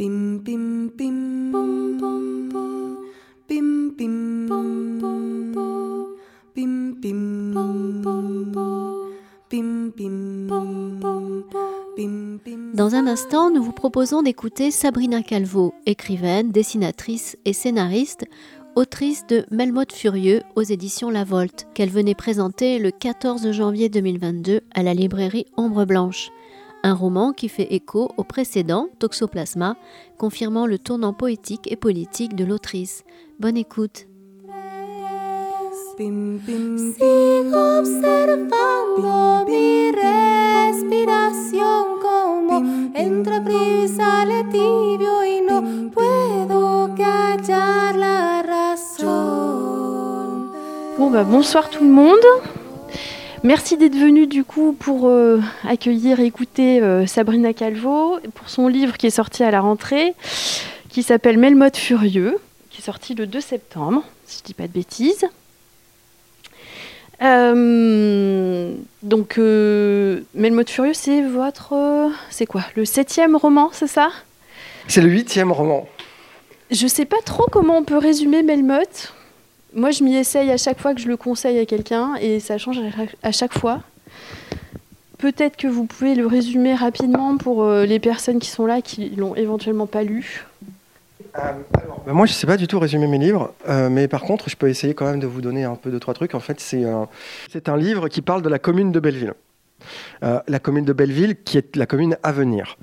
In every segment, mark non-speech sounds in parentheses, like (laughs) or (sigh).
Bim bim Dans un instant, nous vous proposons d'écouter Sabrina Calvo, écrivaine, dessinatrice et scénariste, autrice de Melmoth Furieux aux éditions La Volte, qu'elle venait présenter le 14 janvier 2022 à la librairie Ombre Blanche. Un roman qui fait écho au précédent, Toxoplasma, confirmant le tournant poétique et politique de l'autrice. Bonne écoute. bim bim Sigo observando mi respiración como entra frío y sale tibio y no puedo callar la razón. Bon bah bonsoir tout le monde. Merci d'être venu du coup pour euh, accueillir et écouter euh, Sabrina Calvo pour son livre qui est sorti à la rentrée, qui s'appelle Melmoth Furieux, qui est sorti le 2 septembre, si je dis pas de bêtises. Euh, donc Melmoth Furieux, c'est votre, c'est quoi, le septième roman, c'est ça? C'est le huitième roman. Je sais pas trop comment on peut résumer Melmoth. Moi, je m'y essaye à chaque fois que je le conseille à quelqu'un et ça change à chaque- fois. Peut-être que vous pouvez le résumer rapidement pour euh, les personnes qui sont là qui l'ont éventuellement pas lu. Ben, moi, je ne sais pas du tout résumer mes livres, euh, mais par contre, je peux essayer quand même de vous donner un peu de trois trucs. En fait, c'est un, livre qui parle de la commune de Belleville. Euh, la commune de Belleville, qui est la commune à venir.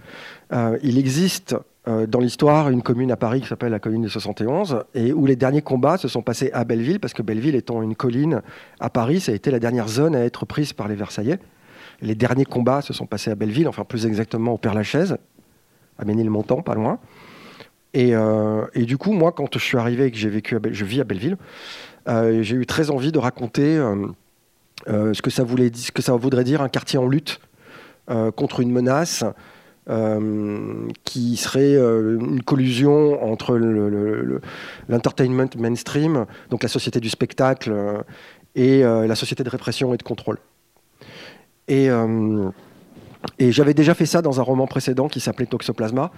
Euh, il existe euh, dans l'histoire une commune à Paris qui s'appelle la commune de 71, et où les derniers combats se sont passés à Belleville, parce que Belleville étant une colline à Paris, ça a été la dernière zone à être prise par les Versaillais. Les derniers combats se sont passés à Belleville, enfin plus exactement au Père-Lachaise, à Ménilmontant, pas loin. Et, euh, du coup, moi, quand je suis arrivé et que j'ai vécu, je vis à Belleville, euh, j'ai eu très envie de raconter euh, euh, ce que ça voulait, ce que ça voudrait dire un quartier en lutte euh, contre une menace euh, qui serait euh, une collusion entre le- le- le- l'entertainment mainstream, donc la société du spectacle, euh, et la société de répression et de contrôle. Et, et j'avais déjà fait ça dans un roman précédent qui s'appelait Toxoplasma,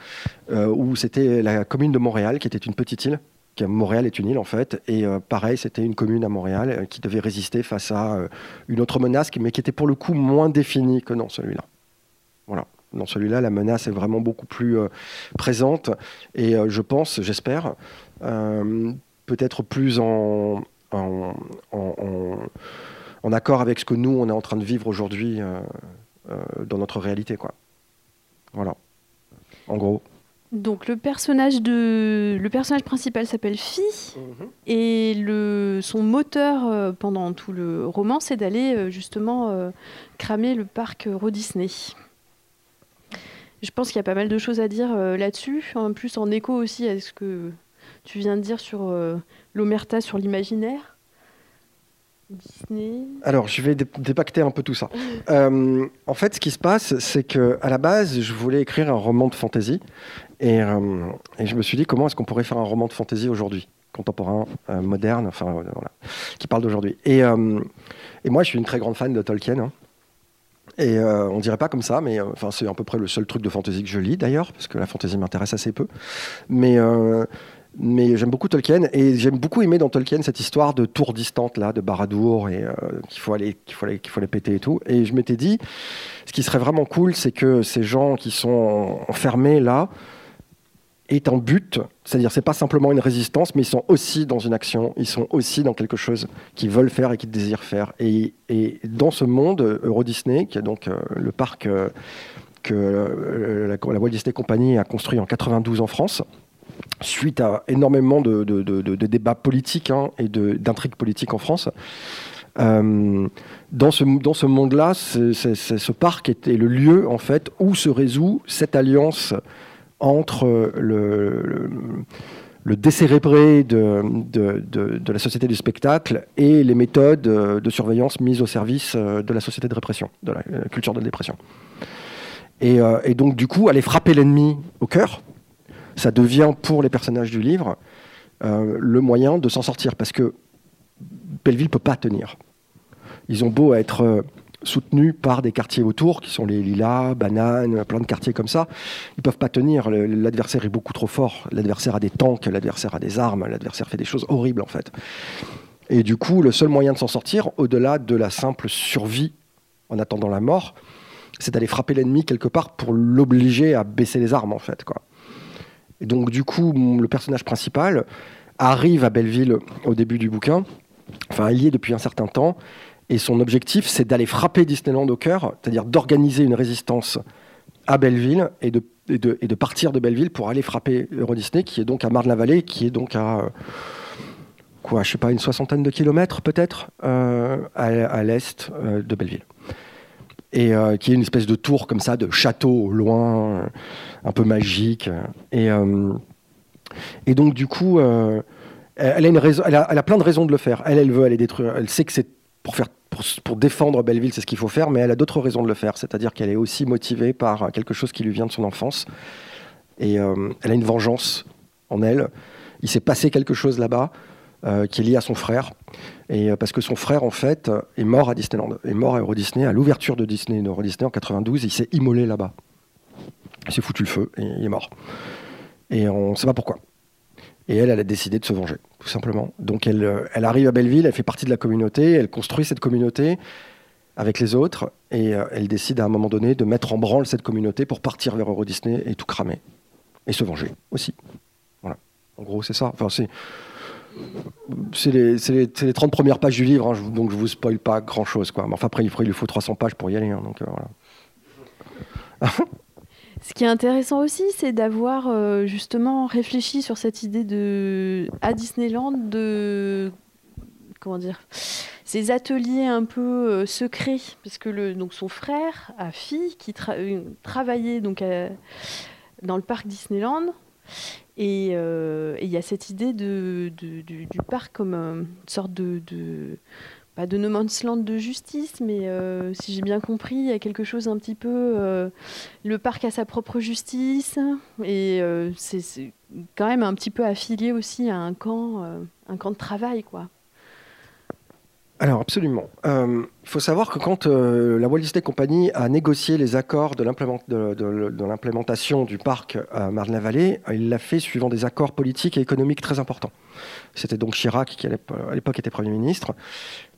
où c'était la commune de Montréal, qui était une petite île. Montréal est une île en fait, et pareil, c'était une commune à Montréal qui devait résister face à une autre menace, mais qui était pour le coup moins définie que dans celui-là. Voilà. Dans celui-là, la menace est vraiment beaucoup plus euh, présente, et euh, je pense, j'espère, euh, peut-être plus en, en, en- en- en accord avec ce que nous, on est en train de vivre aujourd'hui dans notre réalité. Quoi. Voilà. En gros. Donc le personnage de le personnage principal s'appelle Phi et le son moteur euh, pendant tout le roman c'est d'aller euh, justement euh, cramer le parc Euro Disney. Je pense qu'il y a pas mal de choses à dire euh, là-dessus, en plus en écho aussi à ce que tu viens de dire sur euh, l'omerta sur l'imaginaire. Disney. Alors, je vais dé- dépacter un peu tout ça. (laughs) Euh, en fait, ce qui se passe, c'est que à la base, je voulais écrire un roman de fantasy, et, et je me suis dit comment est-ce qu'on pourrait faire un roman de fantasy aujourd'hui, contemporain, moderne, enfin voilà, qui parle d'aujourd'hui. Et, et moi, je suis une très grande fan de Tolkien. hein. Et euh, on dirait pas comme ça, mais euh, enfin c'est à peu près le seul truc de fantasy que je lis d'ailleurs, parce que la fantasy m'intéresse assez peu. Mais euh, mais j'aime beaucoup Tolkien et j'aime beaucoup aimer dans Tolkien cette histoire de tour distante là, de Baradour et euh, qu'il faut aller, qu'il faut aller, qu'il faut aller péter et tout. Et je m'étais dit, ce qui serait vraiment cool, c'est que ces gens qui sont enfermés là aient un but, c'est-à-dire c'est pas simplement une résistance, mais ils sont aussi dans une action, ils sont aussi dans quelque chose qu'ils veulent faire et qu'ils désirent faire. Et, dans ce monde, Euro Disney, qui est donc euh, le parc euh, que euh, la, la Walt Disney Company a construit en 92 en France suite à énormément de, débats politiques hein, et d'intrigues politiques en France. Dans ce, dans ce monde-là, ce parc était le lieu en fait où se résout cette alliance entre le, le, décérébré de, la société du spectacle et les méthodes euh, de surveillance mises au service euh, de la société de répression, de la euh, culture de dépression. Et, euh, donc, du coup, aller frapper l'ennemi au cœur, ça devient pour les personnages du livre euh, le moyen de s'en sortir parce que Belleville peut pas tenir. Ils ont beau être euh, soutenus par des quartiers autour, qui sont les Lilas, Bananes, plein de quartiers comme ça. Ils peuvent pas tenir. L'adversaire est beaucoup trop fort. L'adversaire a des tanks, l'adversaire a des armes, l'adversaire fait des choses horribles en fait. Et du coup, le seul moyen de s'en sortir, au-delà de la simple survie en attendant la mort, c'est d'aller frapper l'ennemi quelque part pour l'obliger à baisser les armes en fait. Quoi. Et donc du coup, le personnage principal arrive à Belleville au début du bouquin, enfin il y est depuis un certain temps, et son objectif c'est d'aller frapper Disneyland au cœur, c'est-à-dire d'organiser une résistance à Belleville et de, partir de Belleville pour aller frapper Euro Disney, qui est donc à Marne-la-Vallée, qui est donc à quoi, je sais pas, une soixantaine de kilomètres peut-être euh, à, l'est euh, de Belleville et euh, qui est une espèce de tour comme ça, de château au loin, un peu magique. Et, et donc du coup, elle, a, elle a plein de raisons de le faire. Elle, elle veut aller détruire. Elle sait que c'est pour faire, pour, défendre Belleville, c'est ce qu'il faut faire, mais elle a d'autres raisons de le faire. C'est-à-dire qu'elle est aussi motivée par quelque chose qui lui vient de son enfance. Et euh, elle a une vengeance en elle. Il s'est passé quelque chose là-bas euh, qui est lié à son frère. Et euh, parce que son frère, en fait, est mort à Disneyland, est mort à Euro Disney, à l'ouverture de Disney, d'Euro Disney en 92. Il s'est immolé là-bas. Il s'est foutu le feu et il est mort. Et on ne sait pas pourquoi. Et elle, elle a décidé de se venger, tout simplement. Donc elle, euh, elle arrive à Belleville, elle fait partie de la communauté, elle construit cette communauté avec les autres, et euh, elle décide à un moment donné de mettre en branle cette communauté pour partir vers Euro Disney et tout cramer. Et se venger aussi. Voilà. En gros, c'est ça. Enfin, c'est. C'est les, les- les 30 premières pages du livre, hein, je donc je vous spoil pas grand chose. Quoi. Mais enfin, après, il faut, il lui faut 300 pages pour y aller. hein, donc, euh, voilà. (laughs) Ce qui est intéressant aussi, c'est d'avoir euh, justement réfléchi sur cette idée de à Disneyland de comment dire ces ateliers un peu euh, secrets, parce que le, donc son frère a fille qui euh, travaillait donc dans le parc Disneyland. Et il y a cette idée de, du, parc comme une sorte de pas de no land de justice, mais euh, si j'ai bien compris, il y a quelque chose un petit peu. euh, le parc a sa propre justice et euh, c'est quand même un petit peu affilié aussi à un camp, un camp de travail, quoi. Alors absolument. Il faut savoir que quand la Walt Disney Company a négocié les accords de l'implément- de- de- de l'implémentation du parc à Marne-la-Vallée, il l'a fait suivant des accords politiques et économiques très importants. C'était donc Chirac qui à l'époque était Premier ministre.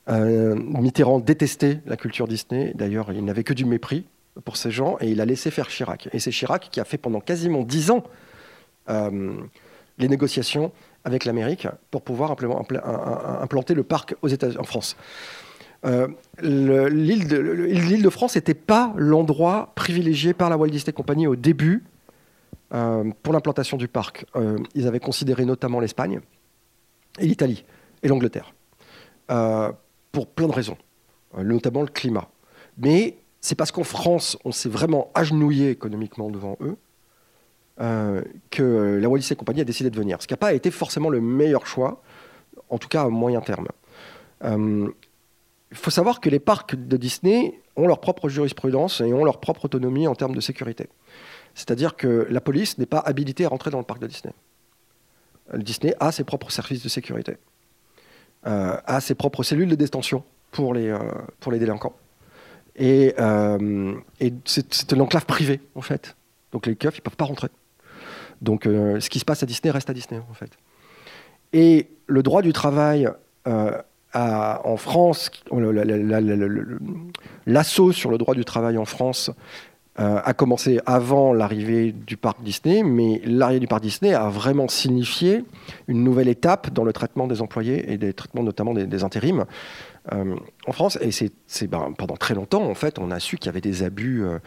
Euh, Mitterrand détestait la culture Disney. D'ailleurs, il n'avait que du mépris pour ces gens et il a laissé faire Chirac. Et c'est Chirac qui a fait pendant quasiment dix ans euh, les négociations avec l'Amérique pour pouvoir implanter le parc aux États en France. Euh, le- L'île de, France n'était pas l'endroit privilégié par la Walt Disney Company au début pour l'implantation du parc. Ils avaient considéré notamment l'Espagne et l'Italie et l'Angleterre pour plein de raisons, euh, notamment le climat. Mais c'est parce qu'en France, on s'est vraiment agenouillé économiquement devant eux euh, que la Walt Disney Company a décidé de venir. Ce qui n'a pas été forcément le meilleur choix, en tout cas à moyen terme. Euh, Il faut savoir que les parcs de Disney ont leur propre jurisprudence et ont leur propre autonomie en termes de sécurité. C'est-à-dire que la police n'est pas habilitée à rentrer dans le parc de Disney. Euh, Disney a ses propres services de sécurité, euh, a ses propres cellules de détention pour les, euh, pour les délinquants. Et, euh, c'est une enclave privée, en fait. Donc les keufs, ils ne peuvent pas rentrer. Donc ce qui se passe à Disney reste à Disney, en fait. Et le droit du travail à- en France, l'assaut sur le droit du travail en France euh, a commencé avant l'arrivée du parc Disney, mais l'arrivée du parc Disney a vraiment signifié une nouvelle étape dans le traitement des employés et des traitements notamment des, intérims euh, en France. Et c'est, ben, pendant très longtemps, en fait, on a su qu'il y avait des abus. euh,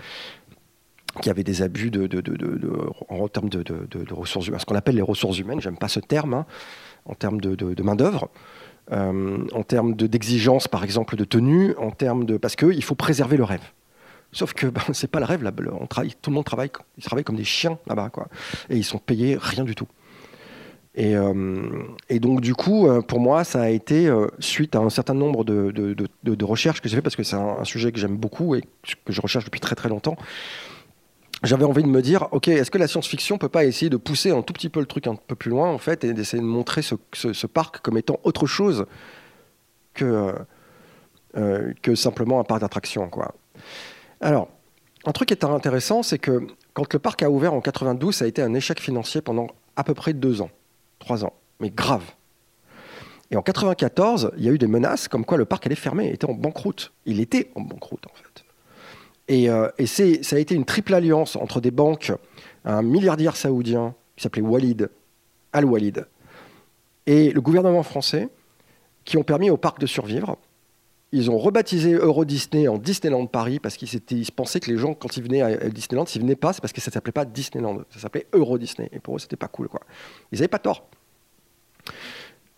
qu'il avait des abus de, en termes de, ressources humaines, ce qu'on appelle les ressources humaines, j'aime pas ce terme, hein, en termes de, main-d'œuvre, en termes de- d'exigence, par exemple, de tenue, en termes de. Parce qu'il faut préserver le rêve. Sauf que ben, c'est pas le rêve, là. on travaille, tout le monde travaille, ils travaillent comme des chiens là-bas, quoi. Et ils sont payés rien du tout. Et, euh, donc, du coup, euh, pour moi, ça a été euh, suite à un certain nombre de, recherches que j'ai fait, parce que c'est un, sujet que j'aime beaucoup et que je recherche depuis très très longtemps. J'avais envie de me dire, ok, est-ce que la science-fiction peut pas essayer de pousser un tout petit peu le truc un peu plus loin, en fait, et d'essayer de montrer ce, parc comme étant autre chose que, que simplement un parc d'attractions. Quoi. Alors, un truc qui est intéressant, c'est que quand le parc a ouvert en 92, ça a été un échec financier pendant à peu près deux ans, trois ans, mais grave. Et en 94, il y a eu des menaces comme quoi le parc allait fermer, était en banqueroute. Il était en banqueroute en fait. Et, euh, et ça a été une triple alliance entre des banques, un milliardaire saoudien qui s'appelait Walid, Al-Walid, et le gouvernement français, qui ont permis au parc de survivre. Ils ont rebaptisé Euro Disney en Disneyland Paris parce qu'ils se pensaient que les gens, quand ils venaient à Disneyland, s'ils venaient pas, c'est parce que ça s'appelait pas Disneyland, ça s'appelait Euro Disney. Et pour eux, c'était pas cool, quoi. Ils n'avaient pas tort.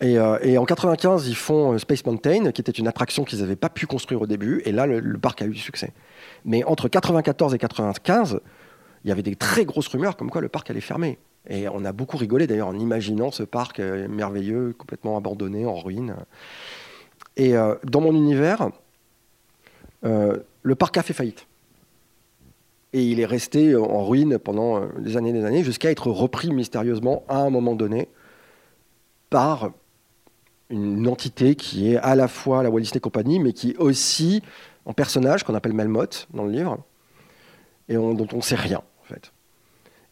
Et, euh, en 95, ils font euh, Space Mountain, qui était une attraction qu'ils n'avaient pas pu construire au début, et là, le, parc a eu du succès. Mais entre 94 et 95, il y avait des très grosses rumeurs comme quoi le parc allait fermer. Et on a beaucoup rigolé d'ailleurs en imaginant ce parc euh, merveilleux, complètement abandonné, en ruine. Et dans mon univers, le parc a fait faillite. Et il est resté en ruine pendant des années et des années, jusqu'à être repris mystérieusement à un moment donné par une entité qui est à la fois la Walt Disney Company, mais qui est aussi un personnage qu'on appelle Melmoth dans le livre, et dont on ne sait rien, en fait.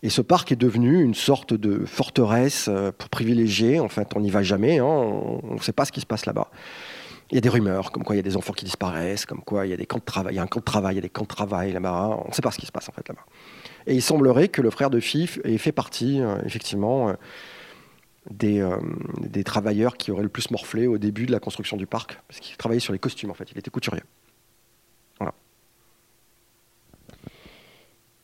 Et ce parc est devenu une sorte de forteresse euh, pour privilégier. En fait, on n'y va jamais, hein, on ne sait pas ce qui se passe là-bas. Il y a des rumeurs, comme quoi il y a des enfants qui disparaissent, comme quoi il y a des camps de travail, il y a un camp de travail, il y a des camps de travail là-bas. On ne sait pas ce qui se passe en fait là-bas. Et il semblerait que le frère de Fif ait fait partie, euh, effectivement, euh, des, euh, des, travailleurs qui auraient le plus morflé au début de la construction du parc, parce qu'il travaillait sur les costumes en fait, il était couturier. Voilà.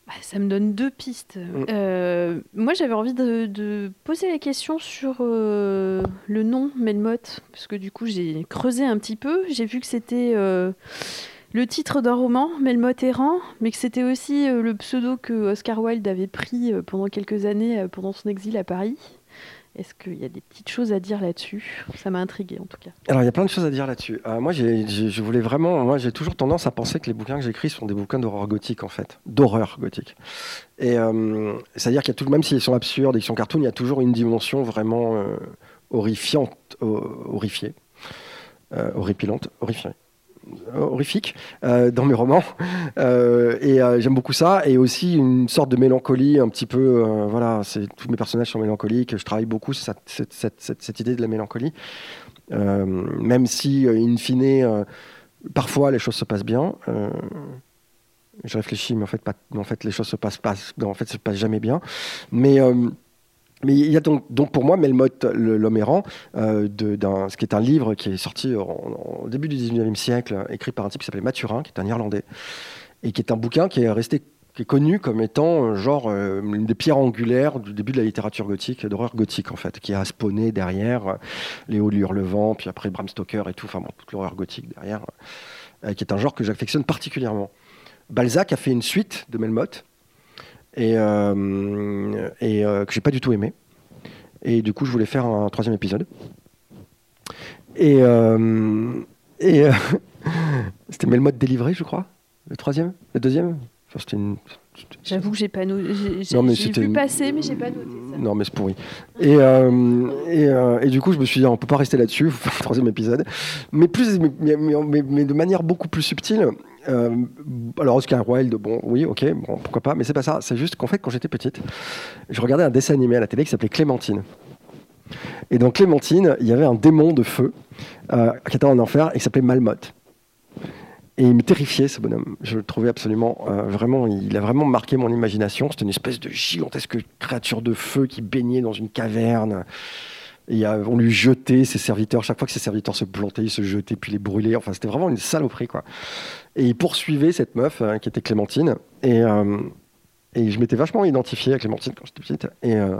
Bah, ça me donne deux pistes. Mm. Euh, moi j'avais envie de, poser la question sur euh, le nom Melmoth, parce que du coup j'ai creusé un petit peu, j'ai vu que c'était le titre d'un roman, Melmoth errant, mais que c'était aussi le pseudo que Oscar Wilde avait pris pendant quelques années pendant son exil à Paris. Est-ce qu'il y a des petites choses à dire là-dessus? Ça m'a intrigué en tout cas. Alors il y a plein de choses à dire là-dessus. Euh, moi, je voulais vraiment, moi, j'ai toujours tendance à penser que les bouquins que j'écris sont des bouquins d'horreur gothique en fait, d'horreur gothique. Et euh, c'est-à-dire qu'il y a tout, même s'ils sont absurdes et sont cartoons, il y a toujours une dimension vraiment euh, horrifiante, horrifiée, horripilante, horrifiée horrifique euh, dans mes romans. Euh, et euh, j'aime beaucoup ça. Et aussi une sorte de mélancolie, un petit peu. voilà, c'est, tous mes personnages sont mélancoliques. Je travaille beaucoup cette, cette, cette, idée de la mélancolie. même si, in fine, parfois les choses se passent bien. je réfléchis, mais en fait, pas, en fait les choses se passent pas. En fait, se passent jamais bien. Mais mais il y a donc, pour moi Melmoth, l'homme errant, euh, ce qui est un livre qui est sorti au début du 19e siècle, écrit par un type qui s'appelait Mathurin, qui est un Irlandais, et qui est un bouquin qui est resté qui est connu comme étant euh, genre euh, une des pierres angulaires du début de la littérature gothique, d'horreur gothique en fait, qui a spawné derrière Léo Hurlevent, puis après Bram Stoker et tout, enfin bon, toute l'horreur gothique derrière, qui est un genre que j'affectionne particulièrement. Balzac a fait une suite de Melmoth, et, euh, et euh, que j'ai pas du tout aimé. Et du coup, je voulais faire un troisième épisode. Et, euh, et (laughs) c'était Melmoth délivré, je crois. Le troisième? Le deuxième? C'était une... J'avoue que j'ai pas noté. J'ai vu passer, mais j'ai pas noté ça. Non, mais c'est pourri. Et, et, et, du coup, je me suis dit, on peut pas rester là-dessus, (laughs) le troisième épisode. Mais, plus, mais, mais, mais, de manière beaucoup plus subtile. Euh, alors Oscar Wilde, bon, oui, ok, bon, pourquoi pas, mais c'est pas ça. C'est juste qu'en fait, quand j'étais petite, je regardais un dessin animé à la télé qui s'appelait Clémentine. Et dans Clémentine, il y avait un démon de feu euh, qui était en enfer et qui s'appelait Malmotte. Et il me terrifiait ce bonhomme. Je le trouvais absolument, euh, vraiment, il a vraiment marqué mon imagination. C'était une espèce de gigantesque créature de feu qui baignait dans une caverne. Et on lui jetait ses serviteurs. Chaque fois que ses serviteurs se plantaient, il se jetait puis les brûlait. Enfin, c'était vraiment une saloperie, quoi. Et il poursuivait cette meuf hein, qui était Clémentine. Et, euh, et je m'étais vachement identifié à Clémentine quand j'étais petite. Et, euh,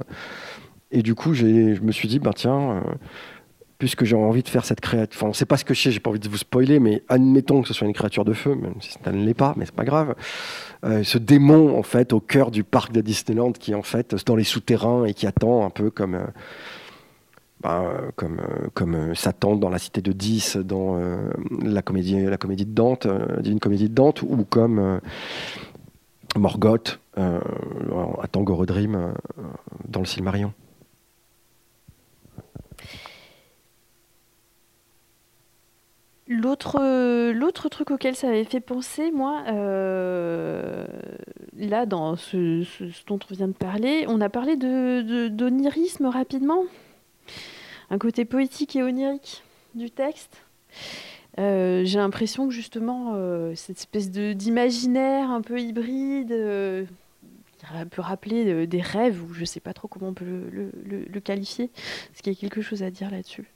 et du coup, je me suis dit, bah, tiens, puisque j'ai envie de faire cette créature. Enfin, on sait pas ce que c'est, j'ai pas envie de vous spoiler, mais admettons que ce soit une créature de feu, même si ça ne l'est pas, mais c'est pas grave. ce démon, en fait, au cœur du parc de Disneyland, qui en fait dans les souterrains et qui attend un peu comme bah, euh, comme euh, Satan dans la cité de 10 dans euh, la, comédie, la comédie de Dante, une comédie de Dante, ou comme Morgoth à Tangorodrim dans le Silmarion. Euh, l'autre truc auquel ça avait fait penser, moi, euh, là, dans ce, dont on vient de parler, on a parlé de, d'onirisme rapidement. Un côté poétique et onirique du texte. Euh, j'ai l'impression que justement, cette espèce de, d'imaginaire un peu hybride, qui ra- peut rappeler des rêves, ou je sais pas trop comment on peut le, le- le- le qualifier. Est-ce qu'il y a quelque chose à dire là-dessus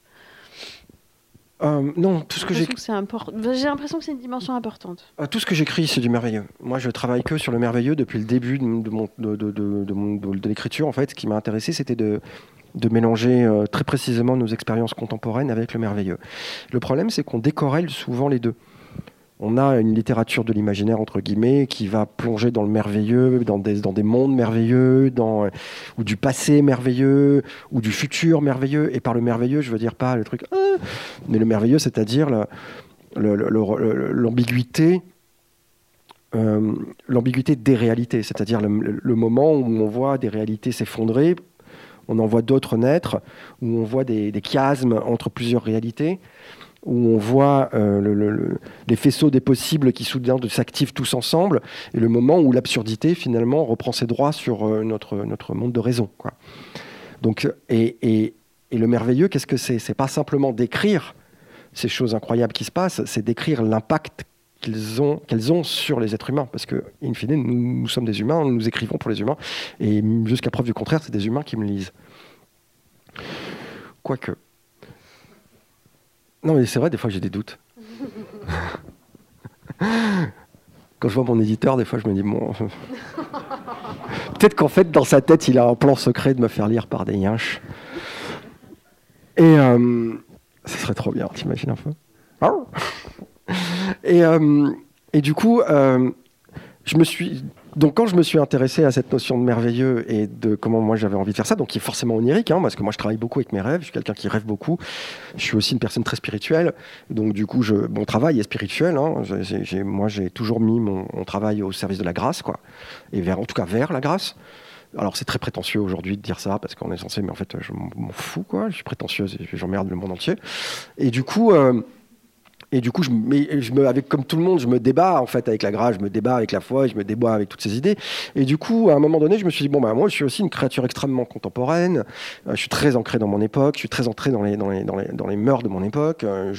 Euh, non, tout ce que J'ai j'ai l'impression que c'est import- Enfin, J'ai l'impression que c'est une dimension importante. Euh, Tout ce que j'écris, c'est du merveilleux. Moi, je travaille que sur le merveilleux depuis le début de, de mon- de, de- de- de mon- de- de l'écriture. En fait, ce qui m'a intéressé, c'était de, de mélanger euh, très précisément nos expériences contemporaines avec le merveilleux. Le problème, c'est qu'on décorrèle souvent les deux. On a une littérature de l'imaginaire, entre guillemets, qui va plonger dans le merveilleux, dans des, mondes merveilleux, euh, ou du passé merveilleux, ou du futur merveilleux. Et par le merveilleux, je veux dire pas le truc, Ah mais le merveilleux, c'est-à-dire l'ambiguïté euh, l'ambiguïté des réalités, c'est-à-dire le, moment où on voit des réalités s'effondrer, on en voit d'autres naître, où on voit des chiasmes entre plusieurs réalités, où on voit euh, le- le- le- les faisceaux des possibles qui soudain s'activent tous ensemble, et le moment où l'absurdité finalement reprend ses droits sur euh, notre, monde de raison. Donc, et, et- et le merveilleux, qu'est-ce que c'est? C'est pas simplement d'écrire ces choses incroyables qui se passent, c'est d'écrire l'impact qu'elles ont sur les êtres humains. Parce que, in fine, nous, nous sommes des humains, nous écrivons pour les humains, et jusqu'à preuve du contraire, c'est des humains qui me lisent. Quoique. Non, mais c'est vrai, des fois j'ai des doutes. (laughs) Quand je vois mon éditeur, des fois je me dis, bon. Peut-être qu'en fait, dans sa tête, il a un plan secret de me faire lire par des yinches. Et euh, ce serait trop bien, t'imagines un peu et, euh, et du coup, euh, je me suis. Donc, quand je me suis intéressé à cette notion de merveilleux et de comment moi j'avais envie de faire ça, donc qui est forcément onirique, hein, parce que moi je travaille beaucoup avec mes rêves, je suis quelqu'un qui rêve beaucoup, je suis aussi une personne très spirituelle, donc du coup, je, mon travail est spirituel. hein. J'ai- j'ai- moi j'ai toujours mis mon, mon travail au service de la grâce, quoi, et vers, en tout cas vers la grâce. Alors c'est très prétentieux aujourd'hui de dire ça parce qu'on est censé, mais en fait je m'en fous quoi. Je suis prétentieuse et j'emmerde le monde entier. Et du coup, euh, et du coup, je, me, avec comme tout le monde, je me débat en fait avec la grâce, je me débat avec la foi, je me débat avec toutes ces idées. Et du coup, à un moment donné, je me suis dit bon bah moi, je suis aussi une créature extrêmement contemporaine. Euh, je suis très ancré dans mon époque, je suis très ancré dans les dans les dans les, dans les mœurs de mon époque. Euh,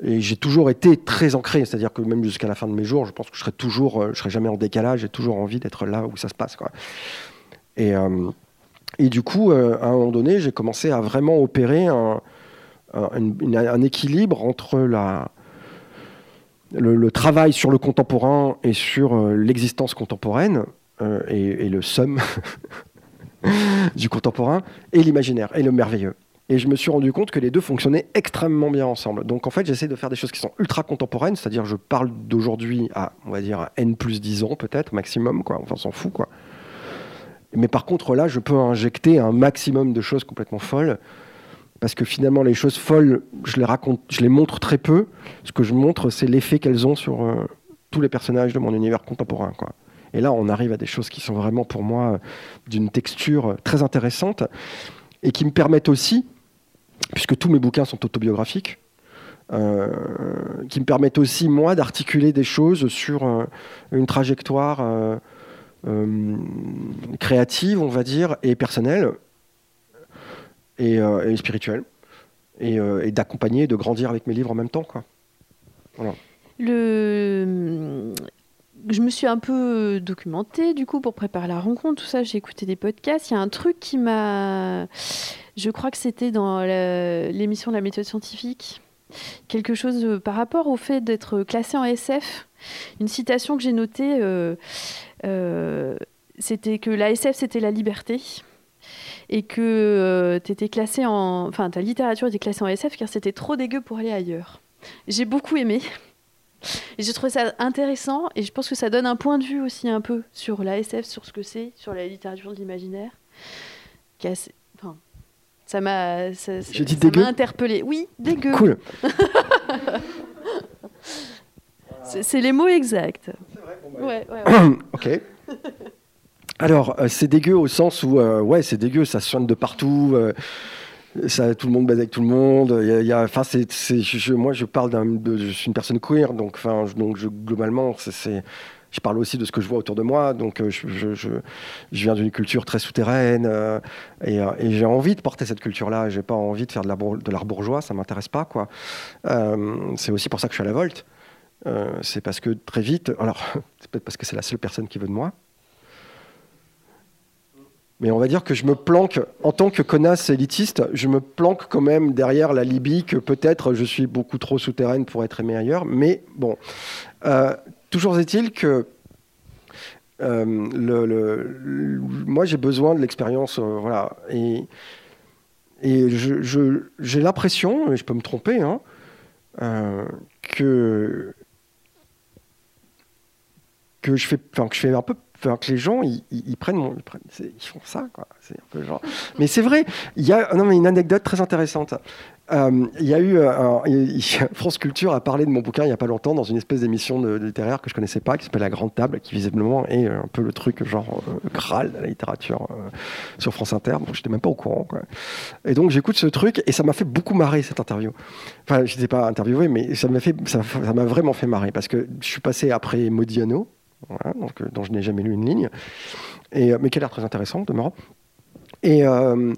et j'ai toujours été très ancré, c'est-à-dire que même jusqu'à la fin de mes jours, je pense que je serai toujours, euh, je serai jamais en décalage, j'ai toujours envie d'être là où ça se passe. Et, et du coup, à un moment donné, j'ai commencé à vraiment opérer un, un, équilibre entre la, le, travail sur le contemporain et sur euh, l'existence contemporaine euh, et, et le somme (laughs) du contemporain et l'imaginaire et le merveilleux. Et je me suis rendu compte que les deux fonctionnaient extrêmement bien ensemble. Donc en fait, j'essaie de faire des choses qui sont ultra contemporaines, c'est-à-dire je parle d'aujourd'hui à, on va dire, à N plus 10 ans peut-être, maximum, quoi. Enfin, on s'en fout, quoi. Mais par contre, là, je peux injecter un maximum de choses complètement folles. Parce que finalement, les choses folles, je les raconte, je les montre très peu. Ce que je montre, c'est l'effet qu'elles ont sur euh, tous les personnages de mon univers contemporain. Quoi. Et là, on arrive à des choses qui sont vraiment pour moi euh, d'une texture euh, très intéressante et qui me permettent aussi, puisque tous mes bouquins sont autobiographiques, qui me permettent aussi, moi, d'articuler des choses sur une trajectoire créative, on va dire, et personnelle, et, euh, et spirituelle, et, euh, et d'accompagner, de grandir avec mes livres en même temps. Quoi. Le... Je me suis un peu documentée du coup pour préparer la rencontre, tout ça. J'ai écouté des podcasts. Il y a un truc qui m'a. Je crois que c'était dans l'émission de la méthode scientifique. Quelque chose euh, par rapport au fait d'être classé en SF. Une citation que j'ai notée, euh, euh, c'était que la SF c'était la liberté et que tu étais classé en. Enfin, ta littérature était classée en SF car c'était trop dégueu pour aller ailleurs. J'ai beaucoup aimé. Et j'ai trouvé ça intéressant et je pense que ça donne un point de vue aussi un peu sur la SF, sur ce que c'est, sur la littérature de l'imaginaire. assez- Enfin, ça m'a ça, ça- J'ai dit ça interpellé. Oui, dégueu. Cool. (laughs) C'est c'est les mots exacts. bah Ouais, ouais, ouais. (coughs) ok. Alors, euh, c'est dégueu au sens où, euh, ouais, c'est dégueu, ça sonne de partout. euh, ça, tout le monde baise avec tout le monde. Y y a- c'est, je- moi, je parle d'un, je suis une personne queer, donc, donc globalement, je parle aussi de ce que je vois autour de moi. Donc, je, viens d'une culture très souterraine et, j'ai envie de porter cette culture-là. J'ai pas envie de faire de, l'art bourgeois, ça m'intéresse pas, quoi. C'est aussi pour ça que je suis à la Volte. C'est parce que très vite, alors, (laughs) c'est peut-être parce que c'est la seule personne qui veut de moi. Mais on va dire que je me planque, en tant que connasse élitiste, je me planque quand même derrière la Libye, que peut-être je suis beaucoup trop souterraine pour être aimée ailleurs. Mais bon, Euh, toujours est-il que euh, le, moi j'ai besoin de l'expérience, euh, voilà. Et, j'ai l'impression, et je peux me tromper, hein, que que je fais, que je fais un peu, enfin que les gens ils, prennent mon, ils, ils font ça quoi. C'est un peu genre. Mais c'est vrai. Il y a non mais une anecdote très intéressante. Euh, il y a eu euh, France Culture a parlé de mon bouquin il y a pas longtemps dans une espèce d'émission de, littéraire que je connaissais pas qui s'appelle La Grande Table qui visiblement est euh, un peu le truc genre euh, graal de la littérature euh, sur France Inter. Donc j'étais même pas au courant quoi. Et donc j'écoute ce truc et ça m'a fait beaucoup marrer cette interview. Enfin je n'étais pas interviewé mais ça m'a fait ça m'a vraiment fait marrer parce que je suis passé après Modiano donc, euh, dont je n'ai jamais lu une ligne, et, euh, mais qui a l'air très intéressant, demeurant. Et, euh,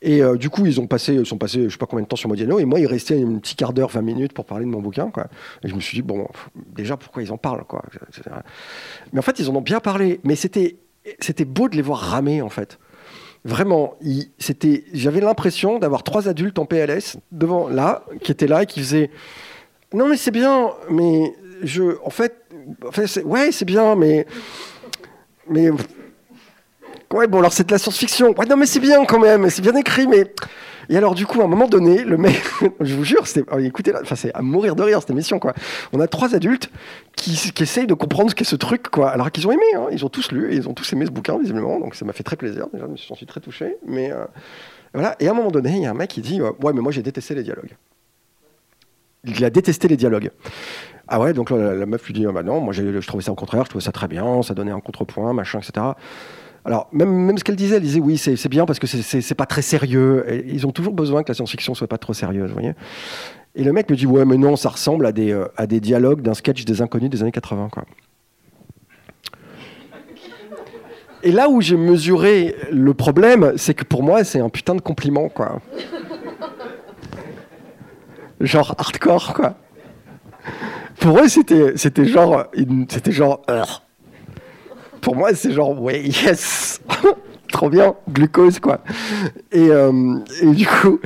et du coup, ils ont passé, ils sont passés, je sais pas combien de temps sur Modiano, et moi, il restait un petit quart d'heure, 20 minutes pour parler de mon bouquin, quoi. Et je me suis dit, bon, déjà, pourquoi ils en parlent, quoi. Mais en fait, ils en ont bien parlé, mais c'était, beau de les voir ramer, en fait. Vraiment, c'était, j'avais l'impression d'avoir trois adultes en PLS devant là, qui étaient là et qui faisaient, non mais c'est bien, mais je, en fait, c'est- ouais, c'est bien, mais. Mais. Ouais, bon, alors c'est de la science-fiction. Ouais, non, mais c'est bien quand même, c'est bien écrit, mais. Et alors, du coup, à un moment donné, le mec, (laughs) je vous jure, c'était, oh, écoutez, enfin, c'est à mourir de rire cette émission, quoi. On a trois adultes qui, essayent de comprendre ce qu'est ce truc, quoi. Alors qu'ils ont aimé, hein, ils ont tous lu, ils ont tous aimé ce bouquin, visiblement, donc ça m'a fait très plaisir, déjà, j'en suis très touché, mais. euh, voilà, et à un moment donné, il y a un mec qui dit euh, Ouais, mais moi j'ai détesté les dialogues. Il a détesté les dialogues. Ah ouais, donc la, meuf lui dit ah bah non, moi je trouvais ça au contraire, je trouvais ça très bien, ça donnait un contrepoint, machin, etc. Alors, même, même ce qu'elle disait, elle disait oui, c'est bien parce que c'est- pas très sérieux. Ils ont toujours besoin que la science-fiction soit pas trop sérieuse, vous voyez. Et le mec me dit ouais, mais non, ça ressemble à des, euh, à des dialogues d'un sketch des inconnus des années 80, quoi. Et là où j'ai mesuré le problème, c'est que pour moi, c'est un putain de compliment, quoi. Genre hardcore, quoi. (laughs) Pour eux, c'était, c'était genre, c'était genre. Pour moi, c'est genre, ouais, yes, (laughs) trop bien, glucose, quoi. Et, euh, et du coup,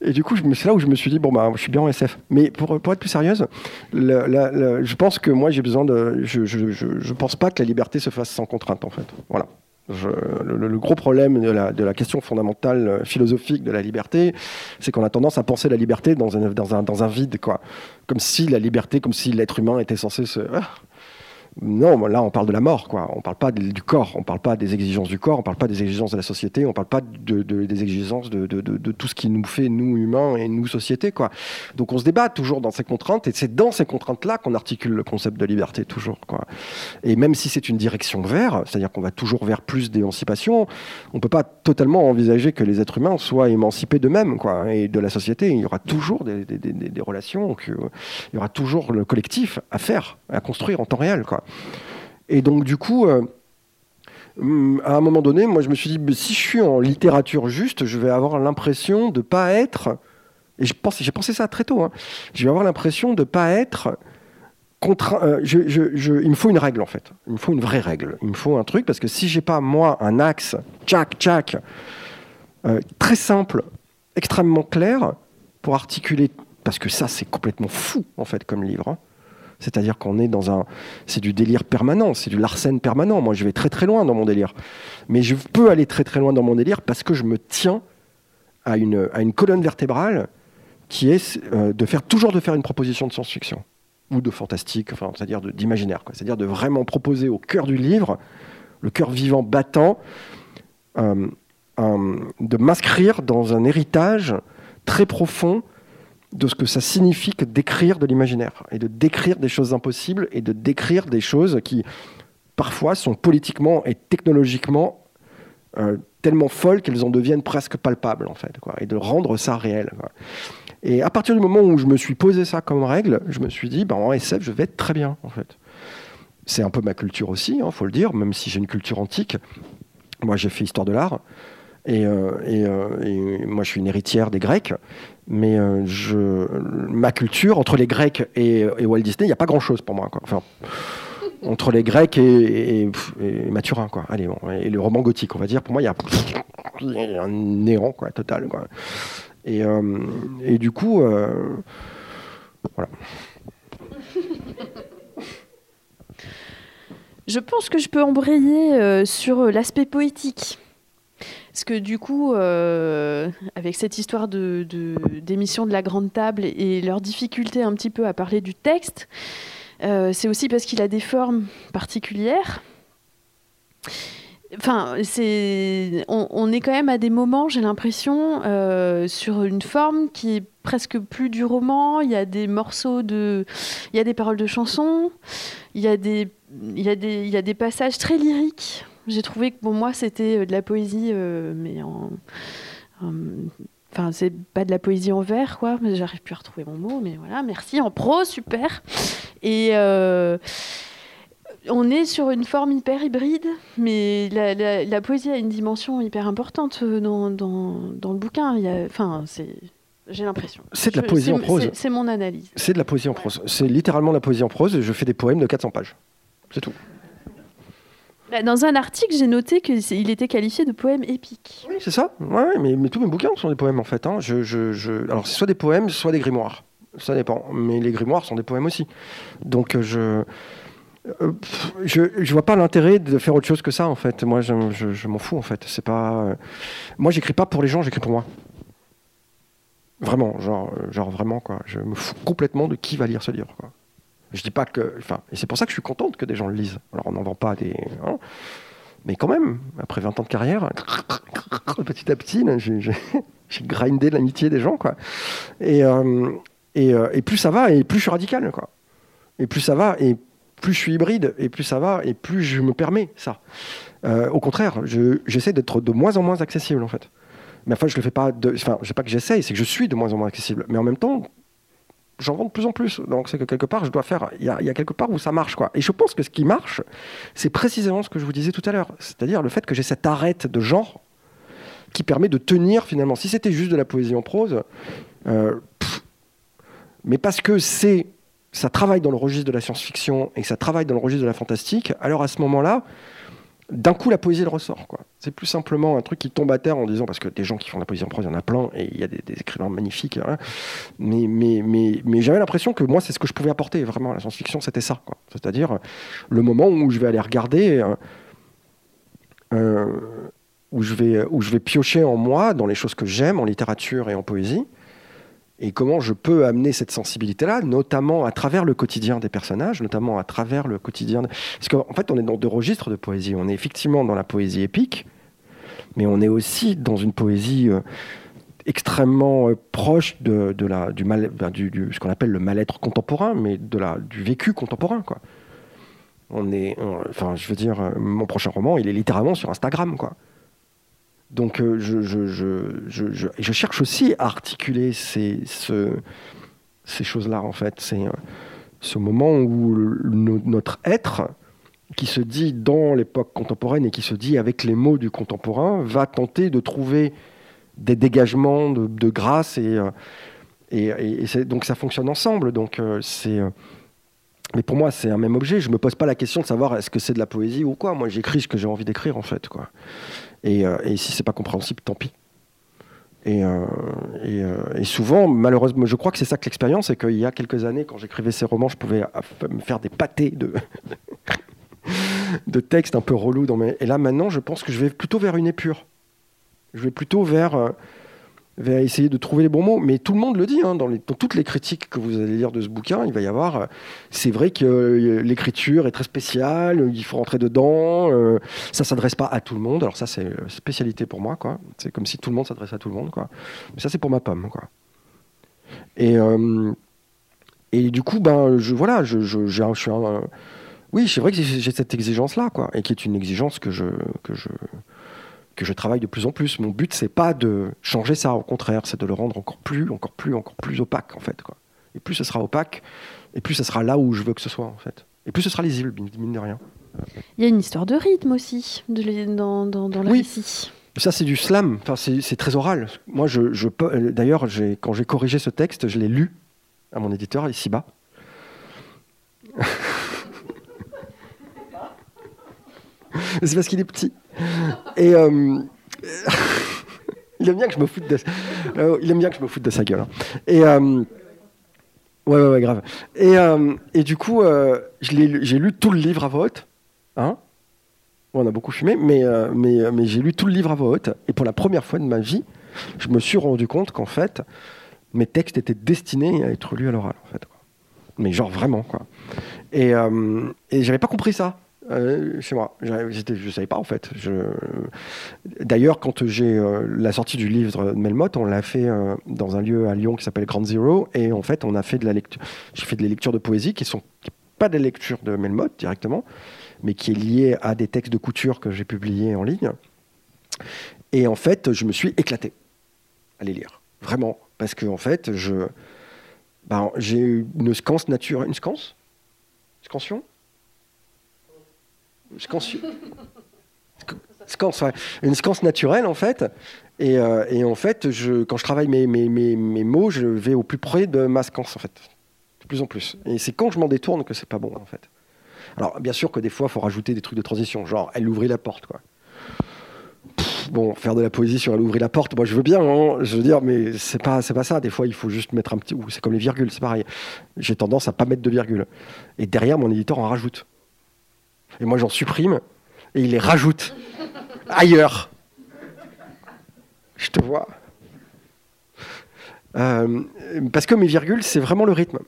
et du coup, c'est là où je me suis dit, bon bah, je suis bien en SF. Mais pour, pour être plus sérieuse, je pense que moi, j'ai besoin de, je, je, je, je pense pas que la liberté se fasse sans contrainte, en fait. Voilà. Le, gros problème de la, question fondamentale euh, philosophique de la liberté, c'est qu'on a tendance à penser la liberté dans un vide, quoi. Comme si la liberté, comme si l'être humain était censé se. Ah. Non, là, on parle de la mort, quoi. On parle pas du corps, on parle pas des exigences du corps, on parle pas des exigences de la société, on parle pas de, de- des exigences de, tout ce qui nous fait, nous, humains, et nous, société, quoi. Donc on se débat toujours dans ces contraintes, et c'est dans ces contraintes-là qu'on articule le concept de liberté, toujours, quoi. Et même si c'est une direction vers, c'est-à-dire qu'on va toujours vers plus d'émancipation, on peut pas totalement envisager que les êtres humains soient émancipés d'eux-mêmes, quoi, et de la société. Il y aura toujours des, des- relations, il y aura toujours le collectif à faire, à construire en temps réel, quoi. Et donc, du coup, euh, hum, à un moment donné, moi, je me suis dit, si je suis en littérature juste, je vais avoir l'impression de pas être. Et j'ai pensé ça très tôt. hein, je vais avoir l'impression de pas être contraint. euh, il me faut une règle en fait. Il me faut une vraie règle. Il me faut un truc parce que si j'ai pas moi un axe, tchac, tchac, euh, très simple, extrêmement clair pour articuler. Parce que ça, c'est complètement fou en fait comme livre. hein. C'est-à-dire qu'on est dans un, c'est du délire permanent, c'est du Larsen permanent. Moi, je vais très très loin dans mon délire, mais je peux aller très très loin dans mon délire parce que je me tiens à une, à une colonne vertébrale qui est euh, de faire toujours de faire une proposition de science-fiction ou de fantastique, enfin, c'est-à-dire d'imaginaire, c'est-à-dire de vraiment proposer au cœur du livre, le cœur vivant battant, euh, de m'inscrire dans un héritage très profond de ce que ça signifie que d'écrire de l'imaginaire et de décrire des choses impossibles et de décrire des choses qui parfois sont politiquement et technologiquement euh, tellement folles qu'elles en deviennent presque palpables, en fait, et de rendre ça réel. Et à partir du moment où je me suis posé ça comme règle, je me suis dit, bah, en SF, je vais être très bien, en fait. C'est un peu ma culture aussi, il hein, faut le dire, même si j'ai une culture antique. Moi, j'ai fait histoire de l'art. Et, euh, euh, et, moi, je suis une héritière des Grecs. Mais euh, ma culture, entre les Grecs et, Walt Disney, il n'y a pas grand-chose pour moi. Enfin, entre les Grecs et, Mathurin. Allez, et le roman gothique, on va dire. Pour moi, il y a un néant total. Et du coup, voilà. Je pense que je peux embrayer sur l'aspect poétique. Parce que du coup, euh, avec cette histoire de, d'émission de, la grande table et leur difficulté un petit peu à parler du texte, euh, c'est aussi parce qu'il a des formes particulières. Enfin, on, est quand même à des moments, j'ai l'impression, euh, sur une forme qui est presque plus du roman. Il y a des morceaux de, il y a des paroles de chansons, il y a des passages très lyriques j'ai trouvé que pour moi, c'était euh, de la poésie, euh, mais en. Enfin, c'est pas de la poésie en vers, quoi. Mais j'arrive plus à retrouver mon mot, mais voilà, merci. En pro, super. Et. Euh, on est sur une forme hyper hybride, mais la, poésie a une dimension hyper importante dans, dans, dans le bouquin. Il y a, enfin, c'est, j'ai l'impression. C'est de la poésie en prose. C'est mon analyse. C'est de la poésie en prose. C'est littéralement la poésie en prose. Je fais des poèmes de 400 pages. C'est tout. Bah, dans un article, j'ai noté qu'il était qualifié de poème épique. Oui, c'est ça. Ouais, mais, tous mes bouquins sont des poèmes en fait. Hein. Alors, c'est soit des poèmes, soit des grimoires. Ça dépend. Mais les grimoires sont des poèmes aussi. Donc, euh, je. Euh, je, je vois pas l'intérêt de faire autre chose que ça en fait. Moi, je, je m'en fous en fait. C'est pas. Euh, moi, j'écris pas pour les gens, j'écris pour moi. Vraiment, genre, genre vraiment quoi. Je me fous complètement de qui va lire ce livre. Quoi. Je dis pas que. Enfin, et c'est pour ça que je suis contente que des gens le lisent. Alors, on n'en vend pas des. Hein. mais quand même, après 20 ans de carrière, (laughs) petit à petit, (laughs) j'ai grindé l'amitié des gens, quoi. Et, euh, euh, et, plus ça va, et plus je suis radical, quoi. Et plus ça va, et plus je suis hybride, et plus ça va, et plus je me permets ça. Euh, au contraire, j'essaie d'être de moins en moins accessible, en fait. Mais enfin, je le fais pas. De, enfin, je sais pas que j'essaye, c'est que je suis de moins en moins accessible. Mais en même temps, j'en vends de plus en plus. Donc c'est que quelque part, je dois faire. Il y, a, quelque part où ça marche, quoi. Et je pense que ce qui marche, c'est précisément ce que je vous disais tout à l'heure, c'est-à-dire le fait que j'ai cette arête de genre qui permet de tenir finalement. Si c'était juste de la poésie en prose, euh, mais parce que c'est ça travaille dans le registre de la science-fiction et que ça travaille dans le registre de la fantastique, alors à ce moment-là, d'un coup la poésie elle ressort quoi. C'est plus simplement un truc qui tombe à terre en disant parce que des gens qui font de la poésie en prose il y en a plein et il y a des, écrivains magnifiques. Mais mais mais mais j'avais l'impression que moi c'est ce que je pouvais apporter vraiment la science-fiction c'était ça quoi. C'est-à-dire le moment où je vais aller regarder. Euh, euh, où je, vais, où je vais piocher en moi, dans les choses que j'aime, en littérature et en poésie, et comment je peux amener cette sensibilité-là, notamment à travers le quotidien des personnages, notamment à travers le quotidien. Parce qu'en fait, on est dans deux registres de poésie. On est effectivement dans la poésie épique, mais on est aussi dans une poésie euh, extrêmement euh, proche de, la, du, mal, du, ce qu'on appelle le mal-être contemporain, mais de la, du vécu contemporain. Quoi. On est, enfin, je veux dire, euh, mon prochain roman, il est littéralement sur Instagram, quoi. Donc euh, je, cherche aussi à articuler ces, choses-là, en fait. C'est euh, ce moment où notre être, qui se dit dans l'époque contemporaine et qui se dit avec les mots du contemporain, va tenter de trouver des dégagements de, grâce et, euh, donc ça fonctionne ensemble. Donc c'est mais pour moi, c'est un même objet. Je me pose pas la question de savoir est-ce que c'est de la poésie ou quoi. Moi, j'écris ce que j'ai envie d'écrire, en fait. Quoi. Et, euh, et si c'est pas compréhensible, tant pis. Et, euh, euh, souvent, malheureusement, je crois que c'est ça que l'expérience, c'est qu'il y a quelques années, quand j'écrivais ces romans, je pouvais me faire des pâtés de, (laughs) de textes un peu relous. Dans mes... Et là, maintenant, je pense que je vais plutôt vers une épure. Je vais plutôt vers va essayer de trouver les bons mots. Mais tout le monde le dit, hein, dans, toutes les critiques que vous allez lire de ce bouquin, il va y avoir. Euh, c'est vrai que euh, l'écriture est très spéciale, il faut rentrer dedans, euh, ça s'adresse pas à tout le monde. Alors ça, c'est spécialité pour moi, quoi. C'est comme si tout le monde s'adressait à tout le monde, quoi. Mais ça, c'est pour ma pomme, quoi. Et, et du coup, ben, je, voilà, je, je, je suis oui, c'est vrai que j'ai cette exigence-là, quoi, et qui est une exigence que je, que je, que je travaille de plus en plus. Mon but, c'est pas de changer ça, au contraire, c'est de le rendre encore plus, encore plus, encore plus opaque, en fait. Quoi. Et plus ce sera opaque, et plus ce sera là où je veux que ce soit, en fait. Et plus ce sera lisible, mine de rien. Il y a une histoire de rythme aussi de, dans, dans, dans le Oui. récit. Ça, c'est du slam, enfin, c'est c'est très oral. Moi, je, euh, d'ailleurs, quand j'ai corrigé ce texte, je l'ai lu à mon éditeur, ici-bas. (laughs) c'est parce qu'il est petit. Et il aime bien que je me foute de, sa gueule. hein. Et euh, ouais, ouais, grave. Et, euh, du coup, euh, j'ai lu tout le livre à voix haute. Hein on a beaucoup fumé, mais, j'ai lu tout le livre à voix haute. Et pour la première fois de ma vie, je me suis rendu compte qu'en fait, mes textes étaient destinés à être lus à l'oral. Mais genre vraiment, quoi. Et, euh, et j'avais pas compris ça. Euh, moi, je savais pas en fait. D'ailleurs, quand j'ai euh, la sortie du livre de Melmoth, on l'a fait euh, dans un lieu à Lyon qui s'appelle Grand Zero, et en fait, on a fait de la lecture. J'ai fait des lectures de poésie qui sont pas des lectures de Melmoth directement, mais qui est lié à des textes de couture que j'ai publiés en ligne. Et en fait, je me suis éclaté à les lire, vraiment, parce que en fait, je, ben, j'ai une scanse naturelle, une scansion, une scanse naturelle en fait. Et, euh, en fait, quand je travaille mes, mots, je vais au plus près de ma scanse en fait, de plus en plus. Et c'est quand je m'en détourne que c'est pas bon en fait. Alors, bien sûr que des fois, il faut rajouter des trucs de transition, genre elle ouvrit la porte, quoi. Bon, faire de la poésie sur elle ouvrit la porte, moi je veux bien, hein, je veux dire, mais c'est pas, pas ça. Des fois, il faut juste mettre un petit. C'est comme les virgules, c'est pareil. J'ai tendance à pas mettre de virgule. Et derrière, mon éditeur en rajoute. Et moi, j'en supprime et il les rajoute ailleurs. Je te vois. Euh, parce que mes virgules, c'est vraiment le rythme.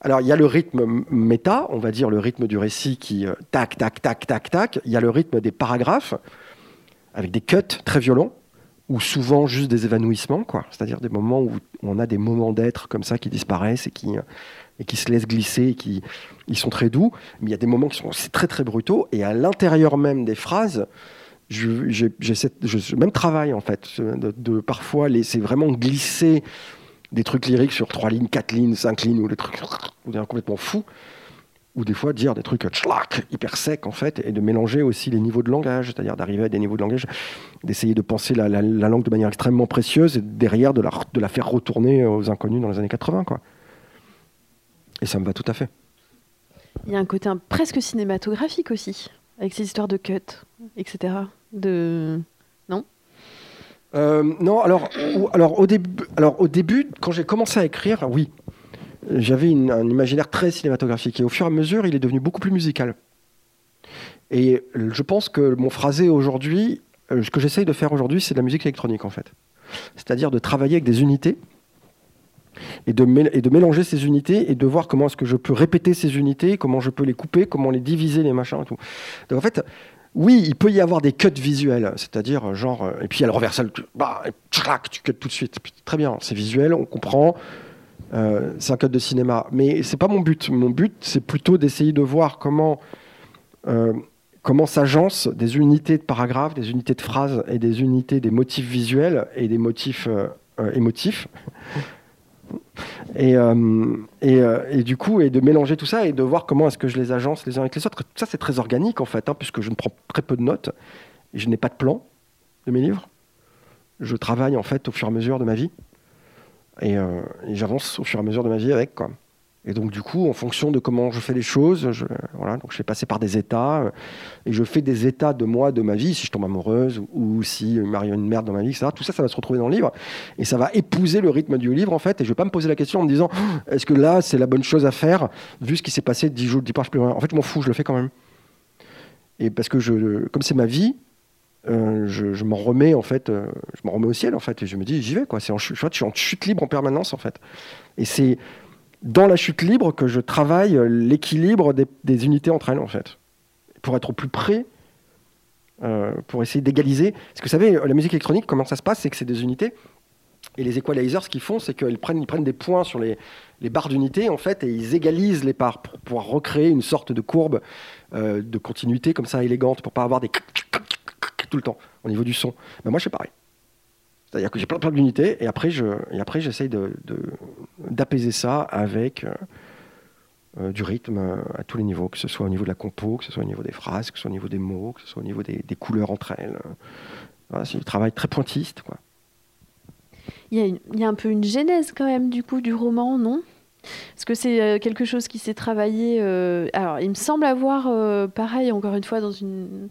Alors, il y a le rythme méta, on va dire le rythme du récit qui euh, tac, tac, tac, tac, tac. Il y a le rythme des paragraphes avec des cuts très violents ou souvent juste des évanouissements, quoi. C'est-à-dire des moments où on a des moments d'être comme ça qui disparaissent et qui, euh, et qui se laissent glisser qui ils sont très doux. Mais il y a des moments qui sont aussi très, très brutaux. Et à l'intérieur même des phrases, j'ai- je- même travail, en fait, de, parfois laisser vraiment glisser des trucs lyriques sur trois lignes, quatre lignes, cinq lignes, ou des trucs complètement fous, ou des fois dire des trucs tchlac, hyper secs en fait, et de mélanger aussi les niveaux de langage, c'est-à-dire d'arriver à des niveaux de langage, d'essayer de penser la, la- la langue de manière extrêmement précieuse, et derrière de la, de la faire retourner aux inconnus dans les années 80, quoi. Et ça me va tout à fait. Il y a un côté un- presque cinématographique aussi, avec ces histoires de cut, etc. De... Euh, non, alors, ou- alors, au début, alors au début, quand j'ai commencé à écrire, oui, j'avais un imaginaire très cinématographique et au fur et à mesure, il est devenu beaucoup plus musical. Et je pense que mon phrasé aujourd'hui, euh, ce que j'essaye de faire aujourd'hui, c'est de la musique électronique en fait. C'est-à-dire de travailler avec des unités et de, mélanger ces unités et de voir comment est-ce que je peux répéter ces unités, comment je peux les couper, comment les diviser, les machins et tout. Donc en fait, oui, il peut y avoir des cuts visuels, c'est-à-dire euh, genre, euh, et puis a le reversal, bah, et tchlac, tu cuts tout de suite. Très bien, c'est visuel, on comprend, euh, c'est un cut de cinéma. Mais c'est pas mon but. Mon but, c'est plutôt d'essayer de voir comment, comment s'agencent des unités de paragraphes, des unités de phrases et des unités des motifs visuels et des motifs émotifs. Et, euh, euh, et du coup, et de mélanger tout ça et de voir comment est-ce que je les agence les uns avec les autres. Tout ça, c'est très organique en fait, hein, puisque je ne prends très peu de notes et je n'ai pas de plan de mes livres. Je travaille en fait au fur et à mesure de ma vie et, euh, j'avance au fur et à mesure de ma vie avec. Et donc, du coup, en fonction de comment je fais les choses, je, voilà, donc je fais passer par des états euh, et je fais des états de moi, de ma vie, si je tombe amoureuse ou, si il m'arrive une merde dans ma vie, etc. Tout ça, ça va se retrouver dans le livre et ça va épouser le rythme du livre en fait. Et je vais pas me poser la question en me disant (gasps) est-ce que là c'est la bonne chose à faire vu ce qui s'est passé dix jours, dix pages plus loin. En fait, je m'en fous, je le fais quand même. Et parce que je, comme c'est ma vie, euh, je, je m'en remets en fait, euh, je m'en remets au ciel en fait, et je me dis j'y vais quoi. Chute, je suis en chute libre en permanence en fait. Et c'est dans la chute libre que je travaille euh, l'équilibre des, unités entre elles en fait, pour être au plus près, euh, pour essayer d'égaliser. Parce que vous savez, la musique électronique, comment ça se passe, c'est que c'est des unités. Et les equalizers, ce qu'ils font, c'est qu'ils prennent, ils prennent des points sur les, les barres d'unité, en fait, et ils égalisent les parts pour pouvoir recréer une sorte de courbe euh, de continuité comme ça élégante, pour pas avoir des tout le temps au niveau du son. Ben, moi, je fais pareil. C'est-à-dire que j'ai plein, plein d'unités et après, je, et après j'essaye de, d'apaiser ça avec euh, euh, du rythme euh, à tous les niveaux, que ce soit au niveau de la compo, que ce soit au niveau des phrases, que ce soit au niveau des mots, que ce soit au niveau des, des couleurs entre elles. C'est du travail très pointilliste. Quoi. Il y, a il y a un peu une genèse quand même du coup du roman, non? Parce que c'est euh, quelque chose qui s'est travaillé. euh, alors, il me semble avoir, euh, pareil, encore une fois, dans, une,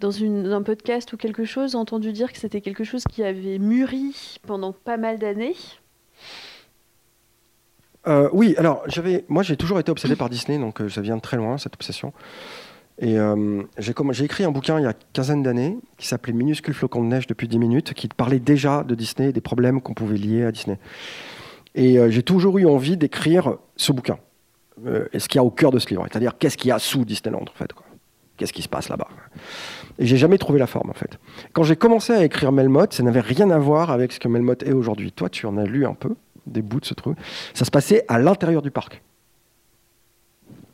dans une, un podcast ou quelque chose, entendu dire que c'était quelque chose qui avait mûri pendant pas mal d'années. Oui, alors j'avais, moi j'ai toujours été obsédé par Disney, donc ça vient de très loin cette obsession. Et j'ai écrit un bouquin il y a quinzaine d'années qui s'appelait Minuscule flocon de neige depuis 10 minutes, qui parlait déjà de Disney et des problèmes qu'on pouvait lier à Disney. Et euh, j'ai toujours eu envie d'écrire ce bouquin, euh, et ce qu'il y a au cœur de ce livre, c'est-à-dire qu'est-ce qu'il y a sous Disneyland en fait. Qu'est-ce qui se passe là-bas? Et j'ai jamais trouvé la forme en fait. Quand j'ai commencé à écrire Melmoth, ça n'avait rien à voir avec ce que Melmoth est aujourd'hui. Toi, tu en as lu un peu des bouts de ce truc. Ça se passait à l'intérieur du parc.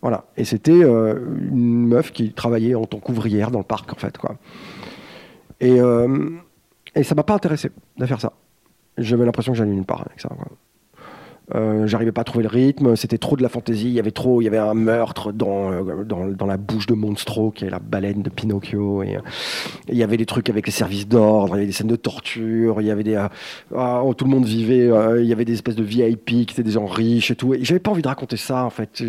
Voilà. Et c'était euh, une meuf qui travaillait en tant qu'ouvrière dans le parc, en fait. Et, euh, et ça m'a pas intéressé de faire ça. J'avais l'impression que j'allais nulle part avec ça. Euh, J'arrivais pas à trouver le rythme, c'était trop de la fantaisie, il y avait trop, il y avait un meurtre dans, euh, dans, la bouche de Monstro, qui est la baleine de Pinocchio, et, euh, il y avait des trucs avec les services d'ordre, il y avait des scènes de torture, il y avait des, ah, où tout le monde vivait, il y avait des espèces de VIP qui étaient des gens riches et tout, et j'avais pas envie de raconter ça en fait.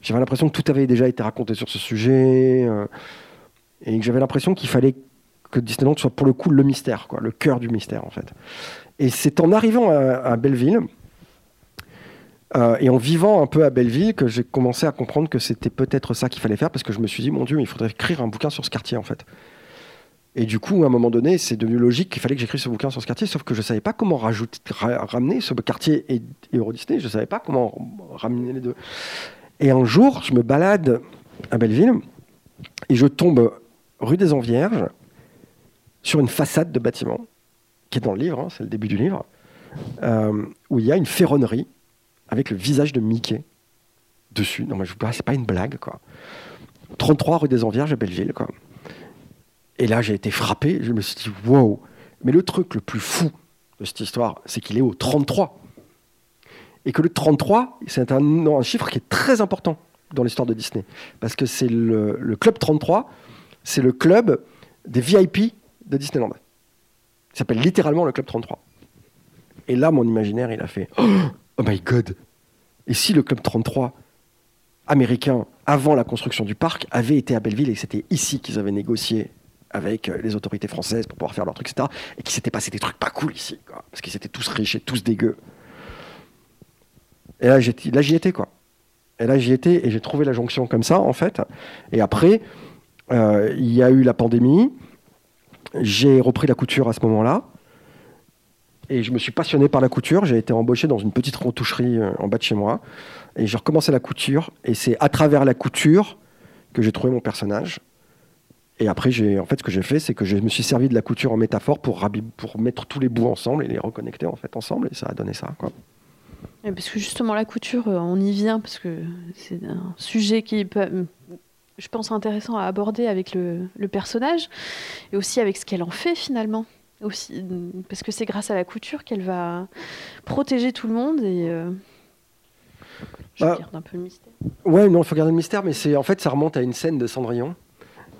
J'avais l'impression que tout avait déjà été raconté sur ce sujet, et que j'avais l'impression qu'il fallait que Disneyland soit pour le coup le mystère, quoi, le cœur du mystère en fait. Et c'est en arrivant à Belleville, euh, et en vivant un peu à Belleville que j'ai commencé à comprendre que c'était peut-être ça qu'il fallait faire parce que je me suis dit, mon Dieu, il faudrait écrire un bouquin sur ce quartier en fait. Et du coup, à un moment donné, c'est devenu logique qu'il fallait que j'écrive ce bouquin sur ce quartier, sauf que je ne savais pas comment ramener ce quartier et, et Euro Disney, je ne savais pas comment ramener les deux. Et un jour, je me balade à Belleville et je tombe rue des Envierges sur une façade de bâtiment qui est dans le livre, hein, c'est le début du livre, euh, où il y a une ferronnerie avec le visage de Mickey dessus. Non, mais je vous c'est pas une blague, quoi. 33 rue des Envierges à Belleville, quoi. Et là, j'ai été frappé. Je me suis dit, wow. Mais le truc le plus fou de cette histoire, c'est qu'il est au 33. Et que le 33, c'est un, chiffre qui est très important dans l'histoire de Disney. Parce que c'est le, le club 33, c'est le club des VIP de Disneyland. Il s'appelle littéralement le club 33. Et là, mon imaginaire, il a fait Oh my god Et si le club 33 américain, avant la construction du parc, avait été à Belleville et que c'était ici qu'ils avaient négocié avec euh, les autorités françaises pour pouvoir faire leur truc, etc. Et qu'il s'était passé des trucs pas cool ici, parce qu'ils étaient tous riches et tous dégueux. Et là, j'y étais, quoi. Et là, j'y étais et j'ai trouvé la jonction comme ça, en fait. Et après, euh, il y a eu la pandémie. J'ai repris la couture à ce moment-là. Et je me suis passionné par la couture. J'ai été embauché dans une petite retoucherie euh, en bas de chez moi. Et j'ai recommencé la couture. Et c'est à travers la couture que j'ai trouvé mon personnage. Et après, en fait, ce que j'ai fait, c'est que je me suis servi de la couture en métaphore pour, pour mettre tous les bouts ensemble et les reconnecter en fait ensemble. Et ça a donné ça. Quoi. Parce que justement, la couture, euh, on y vient, parce que c'est un sujet qui peut, je pense, intéressant à aborder avec le personnage, et aussi avec ce qu'elle en fait finalement. Aussi, parce que c'est grâce à la couture qu'elle va protéger tout le monde et euh, je Ah. garde un peu le mystère. Ouais, non, il faut garder le mystère, mais c'est en fait, ça remonte à une scène de Cendrillon.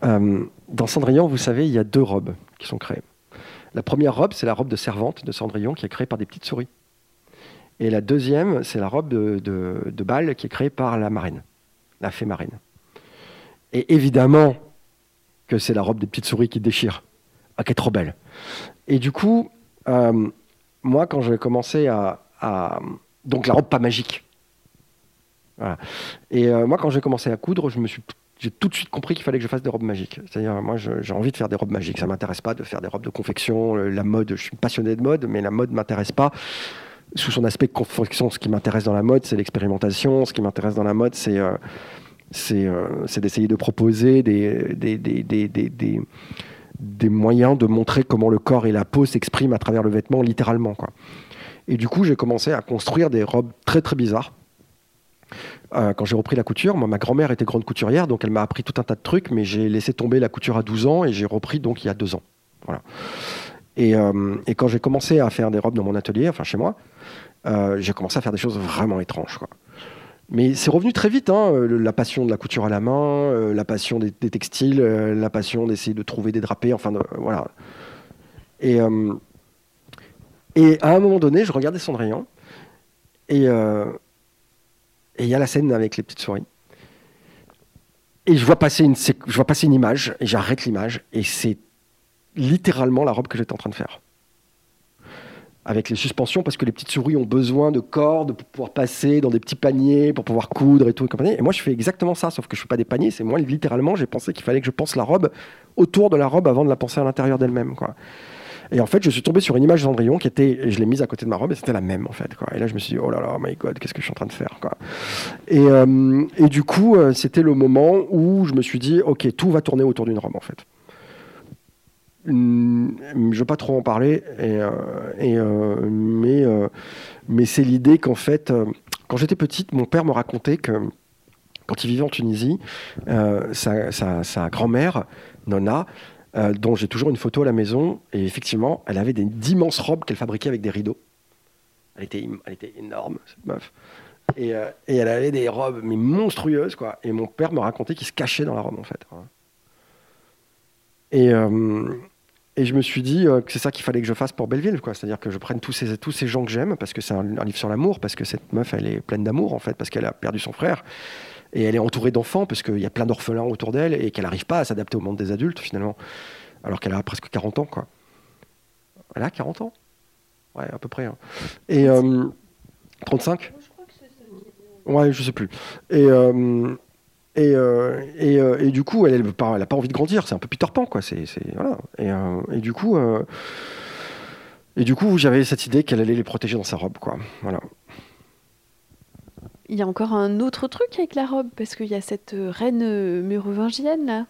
Euh, dans Cendrillon, vous savez, il y a deux robes qui sont créées. La première robe, c'est la robe de servante de Cendrillon qui est créée par des petites souris. Et la deuxième, c'est la robe de, de, de bal qui est créée par la marine, la fée marine. Et évidemment que c'est la robe des petites souris qui déchire, qui est trop belle. Et du coup, euh, moi, quand j'ai commencé à, Donc la robe pas magique. Et euh, moi, quand j'ai commencé à coudre, je me suis j'ai tout de suite compris qu'il fallait que je fasse des robes magiques. C'est-à-dire, moi, je- j'ai envie de faire des robes magiques. Ça m'intéresse pas de faire des robes de confection. La mode, je suis passionné de mode, mais la mode m'intéresse pas sous son aspect confection. Ce qui m'intéresse dans la mode, c'est l'expérimentation. Ce qui m'intéresse dans la mode, c'est euh, d'essayer de proposer des, des, des, des, des, moyens de montrer comment le corps et la peau s'expriment à travers le vêtement, littéralement. Quoi. Et du coup, j'ai commencé à construire des robes très très bizarres Euh, quand j'ai repris la couture, moi, ma grand-mère était grande couturière, donc elle m'a appris tout un tas de trucs, mais j'ai laissé tomber la couture à 12 ans et j'ai repris donc il y a deux ans. Voilà. Et, euh, et quand j'ai commencé à faire des robes dans mon atelier, enfin chez moi, euh, j'ai commencé à faire des choses vraiment étranges. Quoi. Mais c'est revenu très vite, hein, euh, la passion de la couture à la main, euh, la passion des, textiles, euh, la passion d'essayer de trouver des drapés, enfin voilà. Et, et à un moment donné, je regardais Cendrillon, et et il y a la scène avec les petites souris. Et je vois je vois passer une image, et j'arrête l'image, et c'est littéralement la robe que j'étais en train de faire. Avec les suspensions, parce que les petites souris ont besoin de cordes pour pouvoir passer dans des petits paniers, pour pouvoir coudre et tout. Et, compagnie. et moi, je fais exactement ça, sauf que je fais pas des paniers. C'est moi, littéralement, j'ai pensé qu'il fallait que je pense la robe autour de la robe avant de la penser à l'intérieur d'elle-même. quoi. Et en fait, je suis tombé sur une image d'Andrion qui était, et je l'ai mise à côté de ma robe, et c'était la même, en fait. Quoi. Et là, je me suis dit, oh là là, my God, qu'est-ce que je suis en train de faire quoi. Et, euh, et du coup, euh, c'était le moment où je me suis dit, ok, tout va tourner autour d'une robe, en fait. Hum, je ne veux pas trop en parler, euh, euh, mais, euh, mais c'est l'idée qu'en fait, quand j'étais petite, mon père me racontait que quand il vivait en Tunisie, sa, grand-mère, Nona, dont j'ai toujours une photo à la maison, et effectivement, elle avait des d'immenses robes qu'elle fabriquait avec des rideaux. Elle était, énorme, cette meuf. Et, et elle avait des robes mais monstrueuses, quoi. Et mon père me racontait qu'il se cachait dans la robe, en fait. hein. Et, euh, et je me suis dit euh, que c'est ça qu'il fallait que je fasse pour Belleville, quoi. C'est-à-dire que je prenne tous ces, tous ces gens que j'aime, parce que c'est un, un livre sur l'amour, parce que cette meuf, elle est pleine d'amour, en fait, parce qu'elle a perdu son frère. Et elle est entourée d'enfants, parce qu'il y a plein d'orphelins autour d'elle, et qu'elle n'arrive pas à s'adapter au monde des adultes, finalement. Alors qu'elle a presque 40 ans, quoi. Elle a 40 ans? Ouais, à peu près. hein. Et... euh, 35 Ouais, je sais plus. Et, euh, et, euh, et, euh, et du coup, elle n'a pas, elle a pas envie de grandir. C'est un peu Peter Pan, quoi. C'est, c'est- voilà. et, euh, et du coup, et du coup, j'avais cette idée qu'elle allait les protéger dans sa robe, quoi. Voilà. Il y a encore un autre truc avec la robe, parce qu'il y a cette reine mérovingienne, là.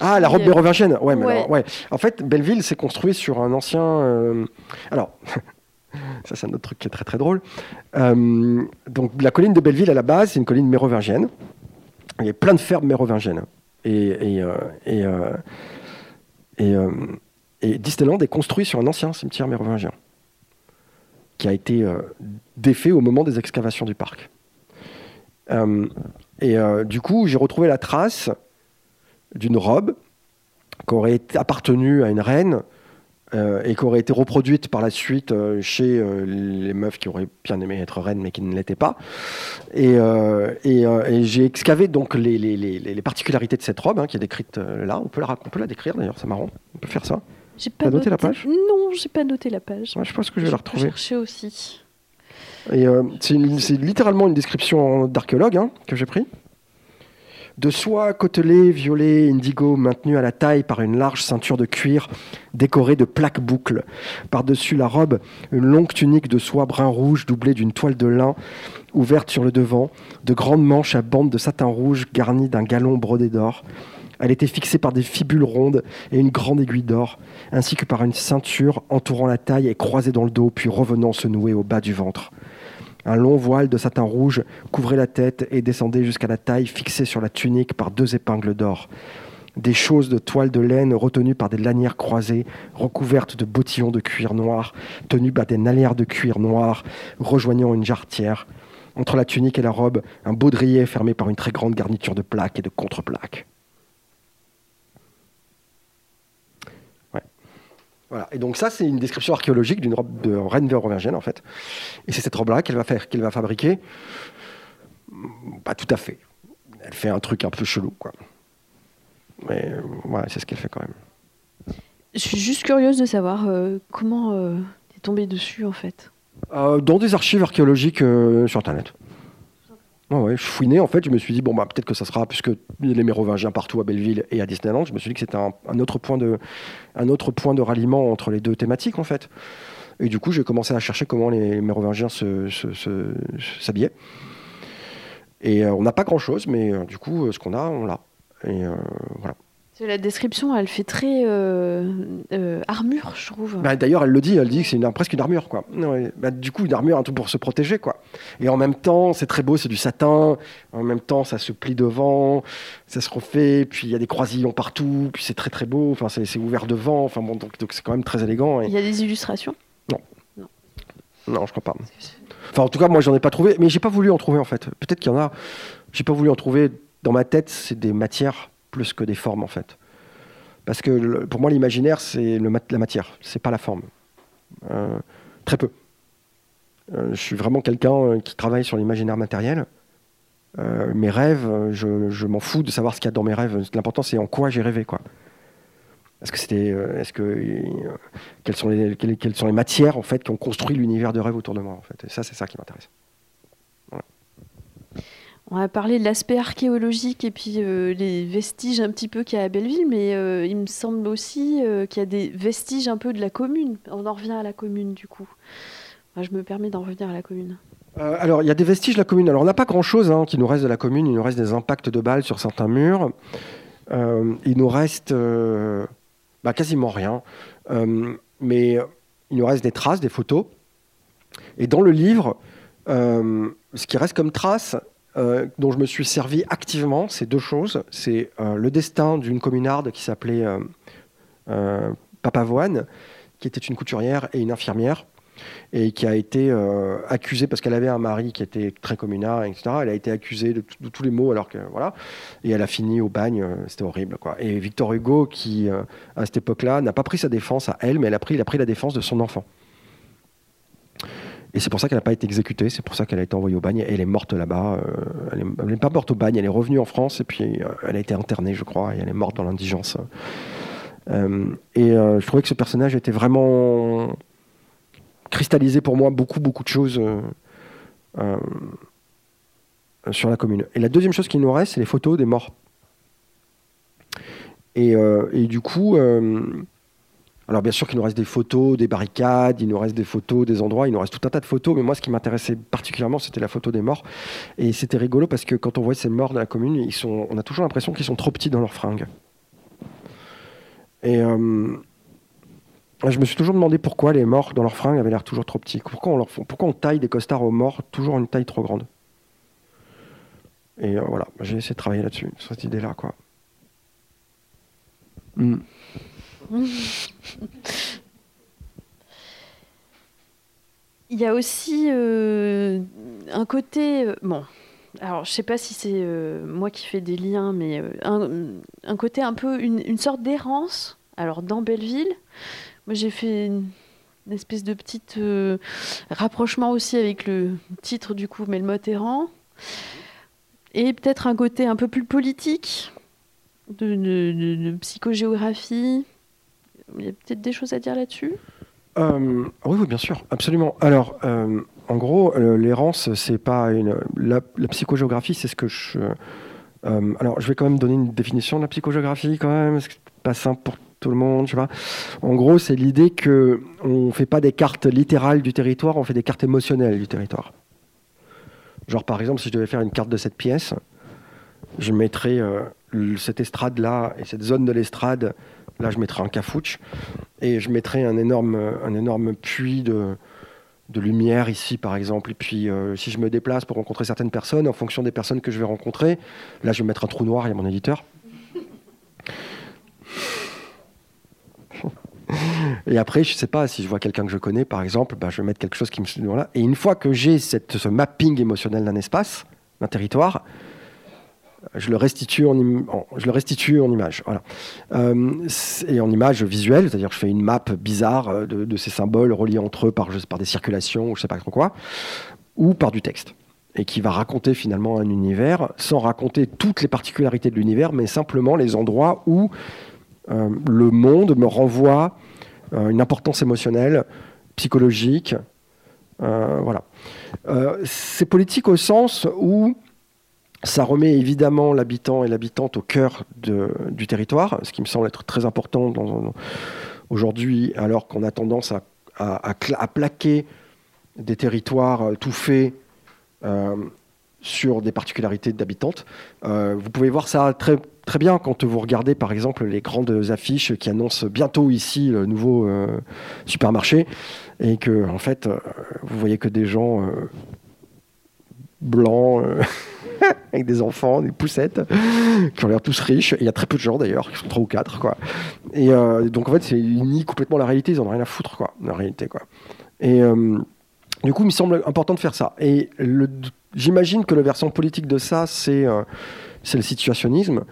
Ah, la robe mérovingienne. Ouais, mais ouais. alors, ouais. En fait, Belleville s'est construit sur un ancien. Alors, (laughs) ça, c'est un autre truc qui est très très drôle. Donc, la colline de Belleville, à la base, c'est une colline mérovingienne. Il y a plein de fermes mérovingiennes. Et, et, euh, euh, euh, et Disneyland est construit sur un ancien cimetière mérovingien qui a été défait au moment des excavations du parc. Et du coup, j'ai retrouvé la trace d'une robe qui aurait appartenu à une reine euh, et qui aurait été reproduite par la suite euh, chez euh, les meufs qui auraient bien aimé être reines mais qui ne l'étaient pas. Et, et, et j'ai excavé donc les, les- les- les- les particularités de cette robe hein, qui est décrite là. On peut, la, on peut la décrire d'ailleurs, c'est marrant. On peut faire ça. J'ai pas T'as noté la page? Non, j'ai pas noté la page. Ouais, je pense que je vais la retrouver. chercher aussi. Et c'est une- c'est littéralement une description d'archéologue hein, que j'ai pris. De soie côtelée, violet, indigo, maintenue à la taille par une large ceinture de cuir décorée de plaques boucles. Par-dessus la robe, une longue tunique de soie brun-rouge doublée d'une toile de lin ouverte sur le devant, de grandes manches à bandes de satin rouge garnies d'un galon brodé d'or. Elle était fixée par des fibules rondes et une grande aiguille d'or, ainsi que par une ceinture entourant la taille et croisée dans le dos, puis revenant se nouer au bas du ventre. Un long voile de satin rouge couvrait la tête et descendait jusqu'à la taille, fixée sur la tunique par deux épingles d'or. Des choses de toile de laine retenues par des lanières croisées, recouvertes de bottillons de cuir noir, tenues par des lanières de cuir noir, rejoignant une jarretière. Entre la tunique et la robe, un baudrier fermé par une très grande garniture de plaques et de contre-plaques. Voilà. Et donc ça, c'est une description archéologique d'une robe de reine mérovingienne, en fait. Et c'est cette robe-là qu'elle va faire, qu'elle va fabriquer. Pas tout à fait. Elle fait un truc un peu chelou, quoi. Mais euh, ouais, c'est ce qu'elle fait quand même. Je suis juste curieuse de savoir euh, comment euh, t'es tombée dessus, en fait. Euh, dans des archives archéologiques sur Internet. Je fouinais, en fait, je me suis dit, bon, bah, peut-être que ça sera, puisque les Mérovingiens partout à Belleville et à Disneyland, je me suis dit que c'était un, autre point de, ralliement entre les deux thématiques, en fait. Et du coup, j'ai commencé à chercher comment les Mérovingiens s'habillaient. Et euh, on n'a pas grand-chose, mais euh, du coup, euh, ce qu'on a, on l'a. Et voilà. La description, elle fait très euh, euh, armure, je trouve. Bah, D'ailleurs, elle le dit, elle dit que c'est une- presque une armure, quoi. Ouais. Bah, du coup, une armure, un truc pour se protéger, quoi. Et en même temps, c'est très beau, c'est du satin. En même temps, ça se plie devant, ça se refait, puis il y a des croisillons partout, puis c'est très très beau. Enfin, c'est ouvert devant. Enfin bon, donc c'est quand même très élégant. Et... Il y a des illustrations? Non, je crois pas. Enfin, en tout cas, moi, j'en ai pas trouvé, mais j'ai pas voulu en trouver en fait. Peut-être qu'il y en a. J'ai pas voulu en trouver. Dans ma tête, c'est des matières plus que des formes en fait. Parce que pour moi, l'imaginaire, c'est la matière, c'est pas la forme. Euh, très peu. Euh, je suis vraiment quelqu'un euh, qui travaille sur l'imaginaire matériel. Mes rêves, je, m'en fous de savoir ce qu'il y a dans mes rêves. L'important, c'est en quoi j'ai rêvé. Est-ce que c'était, est-ce que, quelles sont les, quelles sont les matières en fait qui ont construit l'univers de rêve autour de moi, en fait. Et ça, c'est ça qui m'intéresse. On a parlé de l'aspect archéologique et puis euh, les vestiges un petit peu qu'il y a à Belleville, mais euh, il me semble aussi euh, qu'il y a des vestiges un peu de la commune. On en revient à la commune du coup. Je me permets d'en revenir à la commune. Alors, il y a des vestiges de la commune. Alors, on n'a pas grand-chose hein, qui nous reste de la commune. Il nous reste des impacts de balles sur certains murs. Il nous reste bah, quasiment rien. Mais il nous reste des traces, des photos. Et dans le livre, ce qui reste comme trace, euh, dont je me suis servi activement, c'est deux choses. C'est euh, le destin d'une communarde qui s'appelait euh, Papavoine, qui était une couturière et une infirmière et qui a été accusée parce qu'elle avait un mari qui était très communard, etc. Elle a été accusée de, tous les maux, alors que voilà, et elle a fini au bagne. C'était horrible, quoi. Et Victor Hugo, qui à cette époque-là n'a pas pris sa défense à elle, mais elle a pris, il a pris la défense de son enfant. Et c'est pour ça qu'elle n'a pas été exécutée, c'est pour ça qu'elle a été envoyée au bagne, et elle est morte là-bas. euh, elle n'est pas morte au bagne, elle est revenue en France, et puis euh, elle a été internée, je crois, et elle est morte dans l'indigence. Euh, et je trouvais que ce personnage était vraiment cristallisé pour moi beaucoup, beaucoup de choses sur la commune. Et la deuxième chose qui nous reste, c'est les photos des morts. Et, du coup, alors bien sûr qu'il nous reste des photos, des barricades, il nous reste des photos, des endroits, il nous reste tout un tas de photos, mais moi ce qui m'intéressait particulièrement, c'était la photo des morts. Et c'était rigolo parce que quand on voit ces morts de la commune, on a toujours l'impression qu'ils sont trop petits dans leurs fringues. Et euh, je me suis toujours demandé pourquoi les morts dans leurs fringues avaient l'air toujours trop petits. Pourquoi on, taille des costards aux morts toujours une taille trop grande? Et euh, voilà, j'ai essayé de travailler là-dessus, sur cette idée-là, quoi. Hmm. (laughs) Il y a aussi euh, un côté. euh, bon, alors je sais pas si c'est euh, moi qui fais des liens, mais un, côté un peu. Une, sorte d'errance. Alors dans Belleville, moi j'ai fait une, espèce de petite euh, rapprochement aussi avec le titre du coup, Melmoth errant. Et peut-être un côté un peu plus politique, de psychogéographie. Il y a peut-être des choses à dire là-dessus? Euh, oui, oui, bien sûr, absolument. Alors, euh, en gros, l'errance, c'est pas une. La, psychogéographie, c'est ce que je. euh, alors, je vais quand même donner une définition de la psychogéographie, quand même, parce que c'est pas simple pour tout le monde, je sais pas. En gros, c'est l'idée que on fait pas des cartes littérales du territoire, on fait des cartes émotionnelles du territoire. Genre, par exemple, si je devais faire une carte de cette pièce, je mettrais cette estrade-là et cette zone de l'estrade. Là, je mettrais un cafouche et je mettrais un énorme, un énorme puits de, lumière ici, par exemple. Et puis, euh, si je me déplace pour rencontrer certaines personnes, en fonction des personnes que je vais rencontrer, là, je vais mettre un trou noir, il y a mon éditeur. Et après, je sais pas, si je vois quelqu'un que je connais, par exemple, bah, je vais mettre quelque chose qui me... Voilà. Et une fois que j'ai ce mapping émotionnel d'un espace, d'un territoire, je le restitue en, im- image. Voilà. Euh, et en image visuelle, c'est-à-dire je fais une map bizarre euh, de, ces symboles reliés entre eux par, des circulations ou je sais pas trop quoi, ou par du texte. Et qui va raconter finalement un univers sans raconter toutes les particularités de l'univers, mais simplement les endroits où euh, le monde me renvoie une importance émotionnelle, psychologique. voilà. C'est politique au sens où ça remet évidemment l'habitant et l'habitante au cœur du territoire, ce qui me semble être très important aujourd'hui, alors qu'on a tendance à, plaquer des territoires euh, tout faits euh, sur des particularités d'habitantes. Euh, vous pouvez voir ça très, bien quand vous regardez par exemple les grandes affiches qui annoncent bientôt ici le nouveau supermarché et que en fait vous voyez que des gens blancs (laughs) avec des enfants, des poussettes qui ont l'air tous riches. Il y a très peu de gens d'ailleurs, qui sont trois ou quatre quoi. Et donc en fait ils nient complètement la réalité, ils en ont rien à foutre quoi, la réalité quoi. Et du coup, il me semble important de faire ça. Et j'imagine que la version politique de ça, c'est euh, le situationnisme,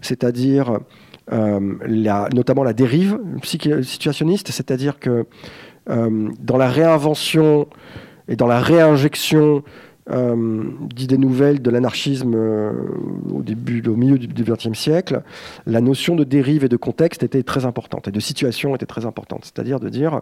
c'est-à-dire euh, notamment la dérive situationniste, c'est-à-dire que euh, dans la réinvention et dans la réinjection d'idées nouvelles de l'anarchisme au début, au milieu du XXe siècle, la notion de dérive et de contexte était très importante et de situation était très importante. C'est-à-dire de dire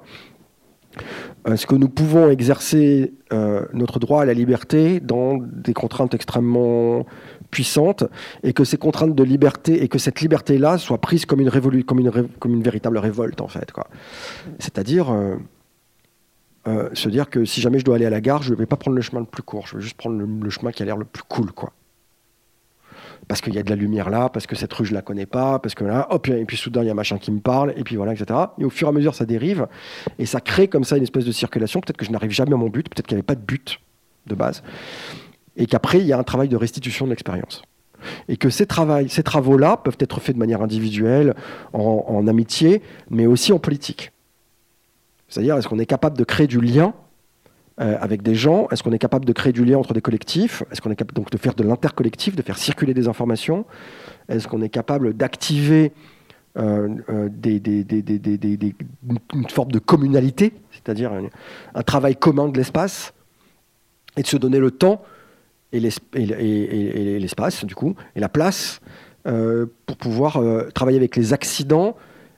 est-ce que nous pouvons exercer euh, notre droit à la liberté dans des contraintes extrêmement puissantes et que ces contraintes de liberté et que cette liberté-là soit prise comme une, comme une, comme une véritable révolte en fait. C'est-à-dire euh, se dire que si jamais je dois aller à la gare, je ne vais pas prendre le chemin le plus court, je vais juste prendre le, chemin qui a l'air le plus cool. quoi parce qu'il y a de la lumière là, parce que cette rue je la connais pas, parce que là, hop, et puis soudain il y a machin qui me parle, et puis voilà, etc. Et au fur et à mesure ça dérive, et ça crée comme ça une espèce de circulation. Peut-être que je n'arrive jamais à mon but, peut-être qu'il n'y avait pas de but de base, et qu'après il y a un travail de restitution de l'expérience. Et que ces, ces travaux-là peuvent être faits de manière individuelle, en amitié, mais aussi en politique. C'est-à-dire, est-ce qu'on est capable de créer du lien euh, avec des gens? Est-ce qu'on est capable de créer du lien entre des collectifs? Est-ce qu'on est capable donc de faire de l'intercollectif, de faire circuler des informations? Est-ce qu'on est capable d'activer euh, euh, une forme de communalité, c'est-à-dire un, travail commun de l'espace, et de se donner le temps et l'espace, du coup, et la place pour pouvoir travailler avec les accidents,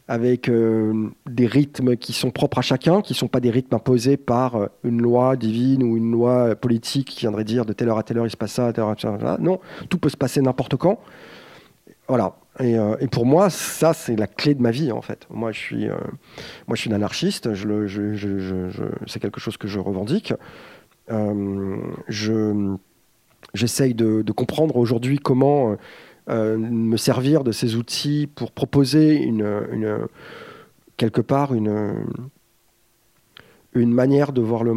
avec euh, des rythmes qui sont propres à chacun, qui ne sont pas des rythmes imposés par euh, une loi divine ou une loi politique qui viendrait dire de telle heure à telle heure il se passe ça, à telle heure à telle heure. Non, tout peut se passer n'importe quand. Voilà. Et, euh, pour moi, ça, c'est la clé de ma vie, en fait. Moi, je suis, moi, je suis un anarchiste. C'est quelque chose que je revendique. je, j'essaye de, comprendre aujourd'hui comment euh, me servir de ces outils pour proposer une, quelque part une, une manière de voir, le,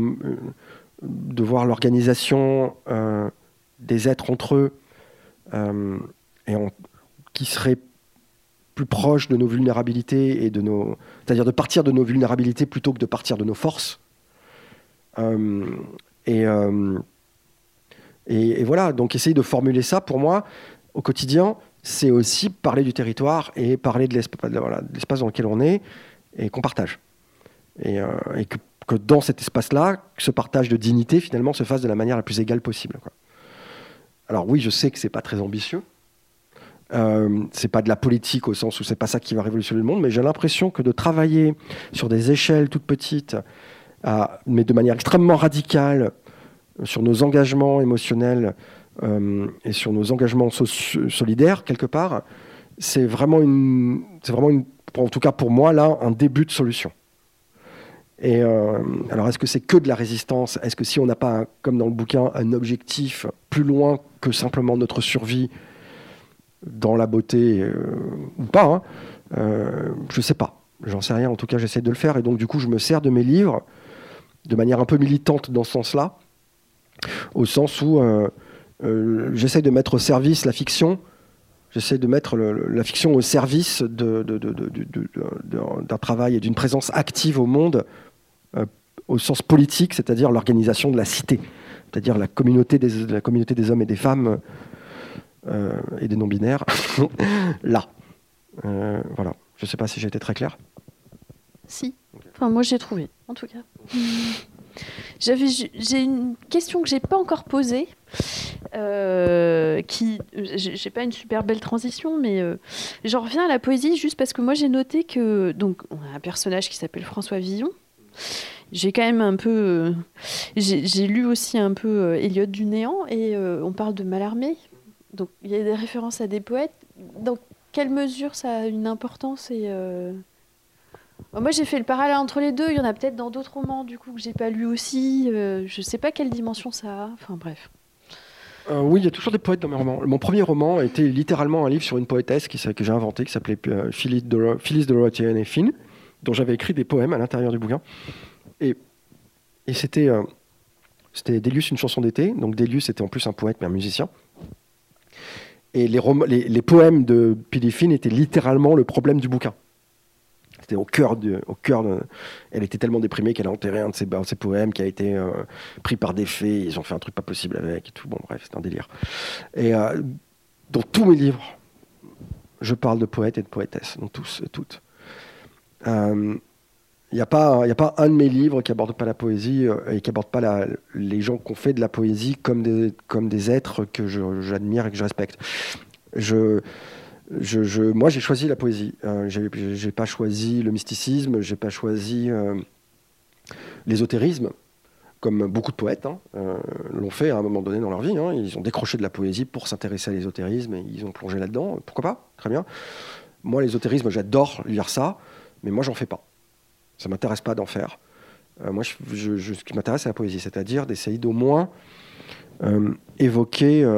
de voir l'organisation euh, des êtres entre eux euh, et qui serait plus proche de nos vulnérabilités et de nos c'est-à-dire de partir de nos vulnérabilités plutôt que de partir de nos forces. Et, et, voilà donc essayer de formuler ça. Pour moi au quotidien, c'est aussi parler du territoire et parler de l'espace dans lequel on est et qu'on partage. Et, euh, que, dans cet espace-là, ce partage de dignité, finalement, se fasse de la manière la plus égale possible. Alors oui, je sais que c'est pas très ambitieux. Euh, c'est pas de la politique au sens où c'est pas ça qui va révolutionner le monde, mais j'ai l'impression que de travailler sur des échelles toutes petites, mais de manière extrêmement radicale, sur nos engagements émotionnels, et sur nos engagements solidaires, quelque part, c'est vraiment, une, c'est vraiment en tout cas pour moi, là, un début de solution. Et euh, alors, est-ce que c'est que de la résistance? Est-ce que si on n'a pas, comme dans le bouquin, un objectif plus loin que simplement notre survie dans la beauté euh, ou pas hein, Je ne sais pas. J'en sais rien. En tout cas, j'essaie de le faire. Et donc, du coup, je me sers de mes livres de manière un peu militante dans ce sens-là, au sens où euh, j'essaie de mettre au service la fiction. J'essaie de mettre la fiction au service d'un travail et d'une présence active au monde, euh, au sens politique, c'est-à-dire l'organisation de la cité, c'est-à-dire la communauté des, hommes et des femmes euh, et des non-binaires, (laughs) là. voilà. Je ne sais pas si j'ai été très clair. Si. Enfin, moi, j'ai trouvé, en tout cas. j'ai une question que j'ai pas encore posée, euh, qui, j'ai pas une super belle transition, mais euh, j'en reviens à la poésie juste parce que moi j'ai noté que donc on a un personnage qui s'appelle François Villon. J'ai quand même un peu, euh, j'ai lu aussi un peu Eliot du néant et on parle de Mallarmé, donc il y a des références à des poètes. Dans quelle mesure ça a une importance et moi, j'ai fait le parallèle entre les deux. Il y en a peut-être dans d'autres romans, du coup, que j'ai pas lu aussi. Je je sais pas quelle dimension ça a. Enfin, bref. Euh, oui, il y a toujours des poètes dans mes romans. Mon premier roman était littéralement un livre sur une poétesse que j'ai inventé, qui s'appelait euh, Phyllis, Doro et Finn, dont j'avais écrit des poèmes à l'intérieur du bouquin. Et, c'était euh, une chanson d'été. Donc Délius était en plus un poète, mais un musicien. Et les, les, les poèmes de Phyllis Finn étaient littéralement le problème du bouquin. Au cœur de, au cœur de... Elle était tellement déprimée qu'elle a enterré un de ses, poèmes qui a été euh, pris par des fées. Ils ont fait un truc pas possible avec tout. Bon, bref, c'est un délire. Et euh, dans tous mes livres, je parle de poètes et de poétesses, dans tous et toutes. Euh, il n'y a, pas- a pas un de mes livres qui aborde pas la poésie euh, et qui aborde pas la- les gens qui ont fait de la poésie comme des, comme des êtres que j'admire et que je respecte. Je, moi, j'ai choisi la poésie. Euh, j'ai pas choisi le mysticisme, j'ai pas choisi euh, l'ésotérisme, comme beaucoup de poètes hein, euh, l'ont fait à un moment donné dans leur vie. hein. Ils ont décroché de la poésie pour s'intéresser à l'ésotérisme et ils ont plongé là-dedans. Pourquoi pas? Très bien. Moi, l'ésotérisme, j'adore lire ça, mais moi, j'en fais pas. Ça m'intéresse pas d'en faire. Euh, moi, je- ce qui m'intéresse, c'est la poésie, c'est-à-dire d'essayer d'au moins évoquer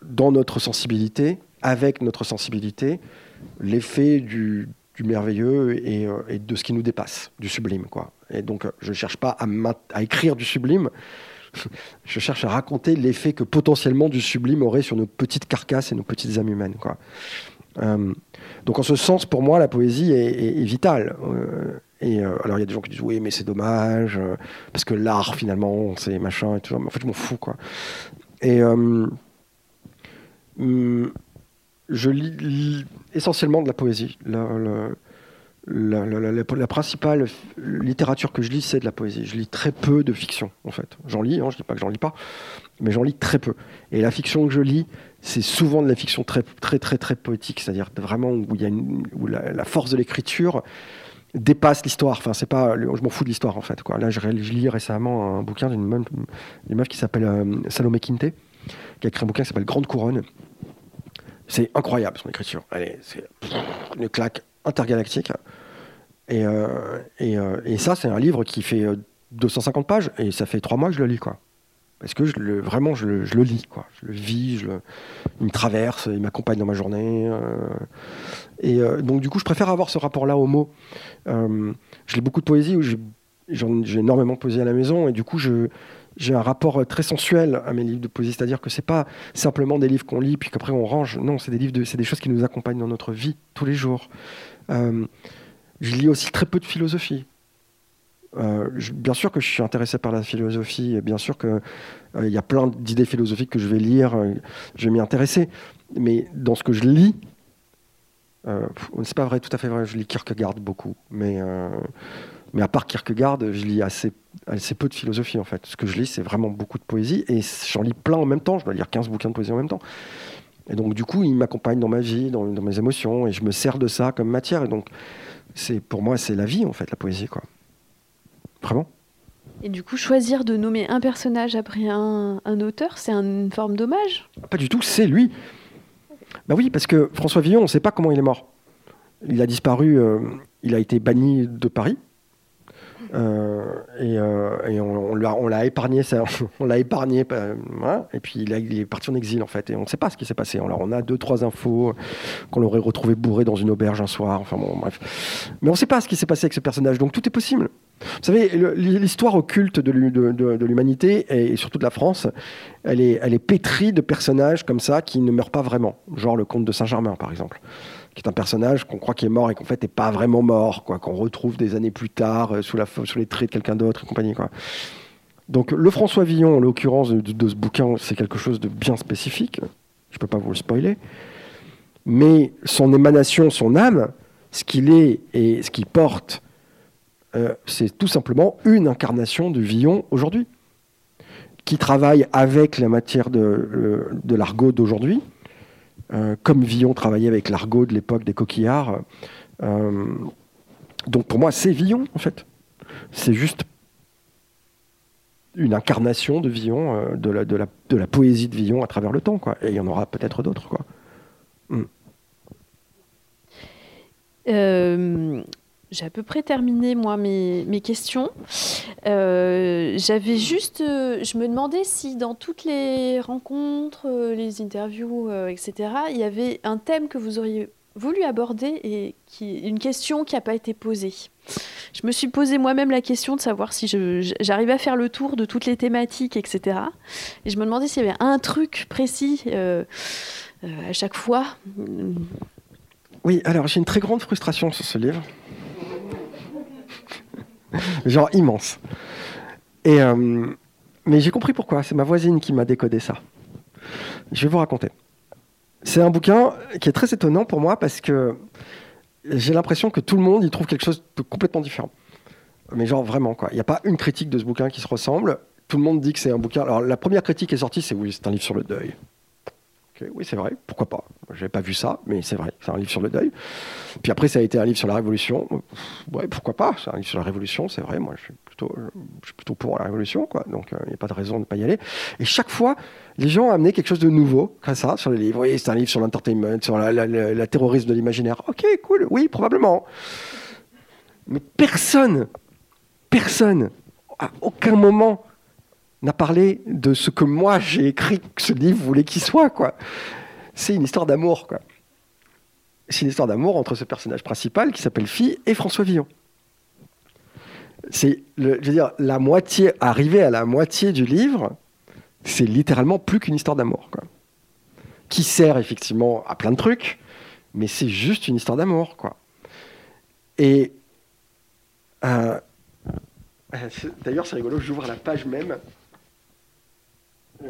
dans notre sensibilité, avec notre sensibilité, l'effet du, merveilleux et, euh, et de ce qui nous dépasse, du sublime. Quoi. Et donc, euh, je ne cherche pas à, écrire du sublime, (laughs) je cherche à raconter l'effet que potentiellement du sublime aurait sur nos petites carcasses et nos petites âmes humaines. Quoi. Euh, donc, en ce sens, pour moi, la poésie est, vitale. Et alors, il y a des gens qui disent oui, mais c'est dommage, parce que l'art, finalement, c'est machin et tout. Mais en fait, je m'en fous, quoi. Et hum, je lis, essentiellement de la poésie. La, principale littérature que je lis, c'est de la poésie. Je lis très peu de fiction, en fait. J'en lis, hein, je dis pas que j'en lis pas, mais j'en lis très peu. Et la fiction que je lis, c'est souvent de la fiction très, très, très, très poétique, c'est-à-dire vraiment où, y a où la, force de l'écriture dépasse l'histoire. Enfin, c'est pas, je m'en fous de l'histoire, en fait. Là, je, je lis récemment un bouquin d'une meuf, meuf qui s'appelle euh, Salomé Quinte, qui a écrit un bouquin qui s'appelle Grande Couronne. C'est incroyable son écriture. C'est une claque intergalactique. Et, euh, et, euh, et ça, c'est un livre qui fait euh, 250 pages et ça fait trois mois que je le lis, quoi. Parce que je le, vraiment, je le, lis, quoi. Je le vis, je le- il me traverse, il m'accompagne dans ma journée. euh, et euh, donc, du coup, je préfère avoir ce rapport-là au mot. Euh, je lis beaucoup de poésie j'ai énormément poésie à la maison et du coup, je, j'ai un rapport euh, très sensuel à mes livres de poésie, c'est-à-dire que c'est pas simplement des livres qu'on lit puis qu'après on range. Non, c'est des livres, c'est des choses qui nous accompagnent dans notre vie tous les jours. Euh, je lis aussi très peu de philosophie. Euh, bien sûr que je suis intéressé par la philosophie, bien sûr qu'il il y a plein d'idées philosophiques que je vais lire, je vais m'y intéresser. Mais dans ce que je lis, c'est pas vrai, tout à fait vrai, je lis Kierkegaard beaucoup. Mais, mais à part Kierkegaard, je lis assez, assez peu de philosophie en fait. Ce que je lis, c'est vraiment beaucoup de poésie, et j'en lis plein en même temps, je dois lire 15 bouquins de poésie en même temps. Et donc du coup, il m'accompagne dans ma vie, dans, dans mes émotions, et je me sers de ça comme matière. Et donc, c'est pour moi, c'est la vie en fait, la poésie, quoi. Vraiment. Et du coup, choisir de nommer un personnage après un, un auteur, c'est une forme d'hommage? Pas du tout, c'est lui. Bah oui, parce que François Villon, on ne sait pas comment il est mort. Il a disparu, euh, il a été banni de Paris. Euh, et, euh, on, l'a- épargné, (laughs) on l'a épargné, euh, et puis il, est parti en exil en fait, et on ne sait pas ce qui s'est passé. On a deux trois infos qu'on l'aurait retrouvé bourré dans une auberge un soir, enfin bon bref. Mais on ne sait pas ce qui s'est passé avec ce personnage, donc tout est possible. Vous savez, l'histoire occulte de l'hu- de- de- de l'humanité et surtout de la France, elle est pétrie de personnages comme ça qui ne meurent pas vraiment. Genre le comte de Saint-Germain, par exemple, qui est un personnage qu'on croit qu'il est mort et qu'en fait n'est pas vraiment mort, quoi, qu'on retrouve des années plus tard euh, sous, la, sous les traits de quelqu'un d'autre et compagnie. Quoi. Donc le François Villon, en l'occurrence de, ce bouquin, c'est quelque chose de bien spécifique. Je ne peux pas vous le spoiler. Mais son émanation, son âme, ce qu'il est et ce qu'il porte, euh, c'est tout simplement une incarnation de Villon aujourd'hui, qui travaille avec la matière de, l'argot d'aujourd'hui, comme Villon travaillait avec l'argot de l'époque des coquillards. Euh, donc pour moi, c'est Villon, en fait. C'est juste une incarnation de Villon, euh, de, la, poésie de Villon à travers le temps. Et il y en aura peut-être d'autres. Euh, j'ai à peu près terminé moi mes, mes questions. Euh, J'avais juste, euh, je me demandais si dans toutes les rencontres, euh, les interviews, etc., il y avait un thème que vous auriez voulu aborder et qui, une question qui n'a pas été posée. Je me suis posé moi-même la question de savoir si j'arrivais à faire le tour de toutes les thématiques, etc. Et je me demandais s'il y avait un truc précis à chaque fois. Oui, alors j'ai une très grande frustration sur ce livre. (laughs) Genre immense. Et, euh, mais j'ai compris pourquoi. C'est ma voisine qui m'a décodé ça. Je vais vous raconter. C'est un bouquin qui est très étonnant pour moi parce que j'ai l'impression que tout le monde y trouve quelque chose de complètement différent. Mais genre vraiment quoi. Il n'y a pas une critique de ce bouquin qui se ressemble. Tout le monde dit que c'est un bouquin. Alors la première critique qui est sortie, c'est oui, c'est un livre sur le deuil. Oui, c'est vrai. Pourquoi pas Je n'avais pas vu ça, mais c'est vrai. C'est un livre sur le deuil. Puis après, ça a été un livre sur la Révolution. Ouais, pourquoi pas C'est un livre sur la Révolution, c'est vrai. Moi, je suis plutôt, pour la Révolution, quoi. Donc, il n'y a pas de raison de ne pas y aller. Et chaque fois, les gens ont amené quelque chose de nouveau, comme ça, sur les livres. Oui, c'est un livre sur l'entertainment, sur la, la- la- la terrorisme de l'imaginaire. Ok, cool. Oui, probablement. Mais personne, personne, à aucun moment, n'a parlé de ce que moi j'ai écrit que ce livre voulait qu'il soit, quoi. C'est une histoire d'amour, quoi. C'est une histoire d'amour entre ce personnage principal qui s'appelle Fille et François Villon. C'est, je veux dire, la moitié, arrivé à la moitié du livre, c'est littéralement plus qu'une histoire d'amour. Qui sert effectivement à plein de trucs, mais c'est juste une histoire d'amour. Et euh, euh, D'ailleurs, c'est rigolo, j'ouvre la page même. Euh,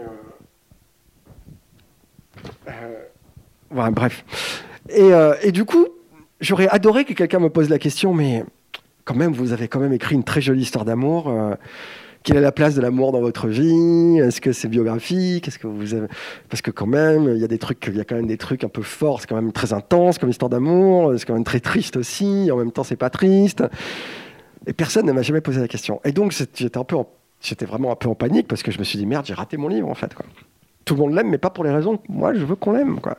euh, bref. Et, euh, et du coup, j'aurais adoré que quelqu'un me pose la question, mais quand même, vous avez quand même écrit une très jolie histoire d'amour. quelle est la place de l'amour dans votre vie? Est-ce que c'est biographique? Est-ce que vous avez... Parce que quand même, il y a des trucs, il y a quand même des trucs un peu forts. C'est quand même très intense comme histoire d'amour. C'est quand même très triste aussi. En même temps, c'est pas triste. Et personne ne m'a jamais posé la question. Et donc, j'étais un peu, en- j'étais vraiment un peu en panique parce que je me suis dit merde, j'ai raté mon livre en fait. Quoi. Tout le monde l'aime, mais pas pour les raisons que moi je veux qu'on l'aime. Quoi.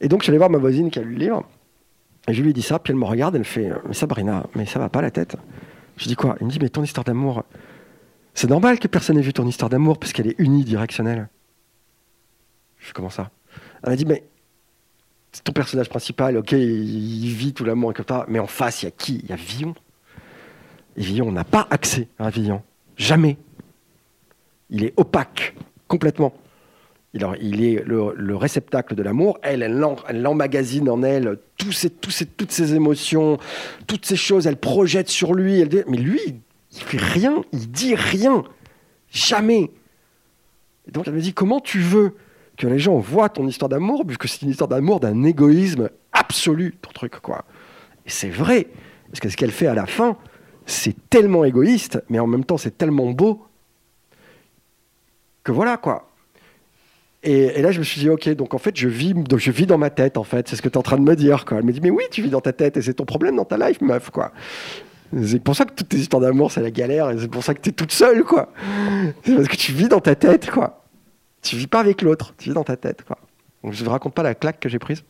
Et donc, je suis allé voir ma voisine qui a lu le livre. Et je lui ai dit ça, puis elle me regarde, elle fait Mais Sabrina, mais ça va pas la tête Je dis quoi? Il me dit Mais ton histoire d'amour, c'est normal que personne n'ait vu ton histoire d'amour parce qu'elle est unidirectionnelle. Je fais comment ça? Elle m'a dit Mais c'est ton personnage principal, ok, il vit tout l'amour et comme ça, mais en face, il y a qui? Il y a Villon. Et Villon, on n'a pas accès à Villon. Jamais. Il est opaque, complètement. Il, est le, le réceptacle de l'amour. Elle, elle, l'en- elle emmagasine en elle tous ces- toutes ses émotions, toutes ces choses. Elle projette sur lui. Elle mais lui, il fait rien, il dit rien. Jamais. Et donc elle me dit comment tu veux que les gens voient ton histoire d'amour, puisque c'est une histoire d'amour d'un égoïsme absolu, ton truc, quoi. Et c'est vrai, parce que ce qu'elle fait à la fin, c'est tellement égoïste, mais en même temps, c'est tellement beau que voilà, quoi. Et, là, je me suis dit, ok, donc en fait, je vis, je vis dans ma tête, en fait, c'est ce que tu es en train de me dire, quoi. Elle me dit, mais oui, tu vis dans ta tête, et c'est ton problème dans ta life, meuf, quoi. C'est pour ça que toutes tes histoires d'amour, c'est la galère, et c'est pour ça que tu es toute seule, quoi. C'est parce que tu vis dans ta tête, quoi. Tu vis pas avec l'autre, tu vis dans ta tête, quoi. Donc je ne raconte pas la claque que j'ai prise.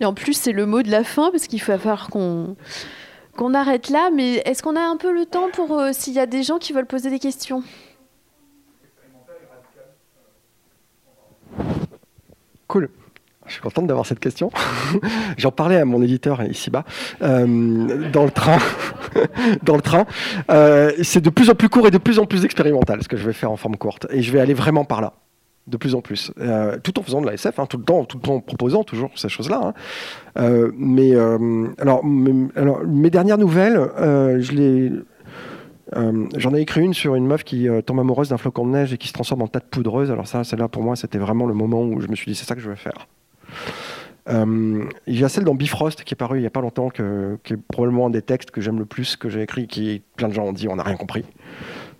Et en plus, c'est le mot de la fin parce qu'il va falloir qu'on arrête là. Mais est-ce qu'on a un peu le temps pour euh, s'il y a des gens qui veulent poser des questions? Cool. Je suis contente d'avoir cette question. (laughs) J'en parlais à mon éditeur ici-bas, euh, dans le train. (laughs) dans le train. Euh, c'est de plus en plus court et de plus en plus expérimental ce que je vais faire en forme courte. Et je vais aller vraiment par là. De plus en plus. Euh, tout en faisant de la SF, hein, tout, le temps, tout le proposant toujours ces choses-là. hein. Euh, mais euh, mes, alors, mes dernières nouvelles, je les. J'en ai écrit une sur une meuf qui tombe amoureuse d'un flocon de neige et qui se transforme en tas poudreuse. Alors ça, celle-là pour moi, c'était vraiment le moment où je me suis dit c'est ça que je veux faire. Il y a celle dans Bifrost qui est parue il n'y a pas longtemps, que- qui est probablement un des textes que j'aime le plus, que j'ai écrit, qui plein de gens ont dit on n'a rien compris.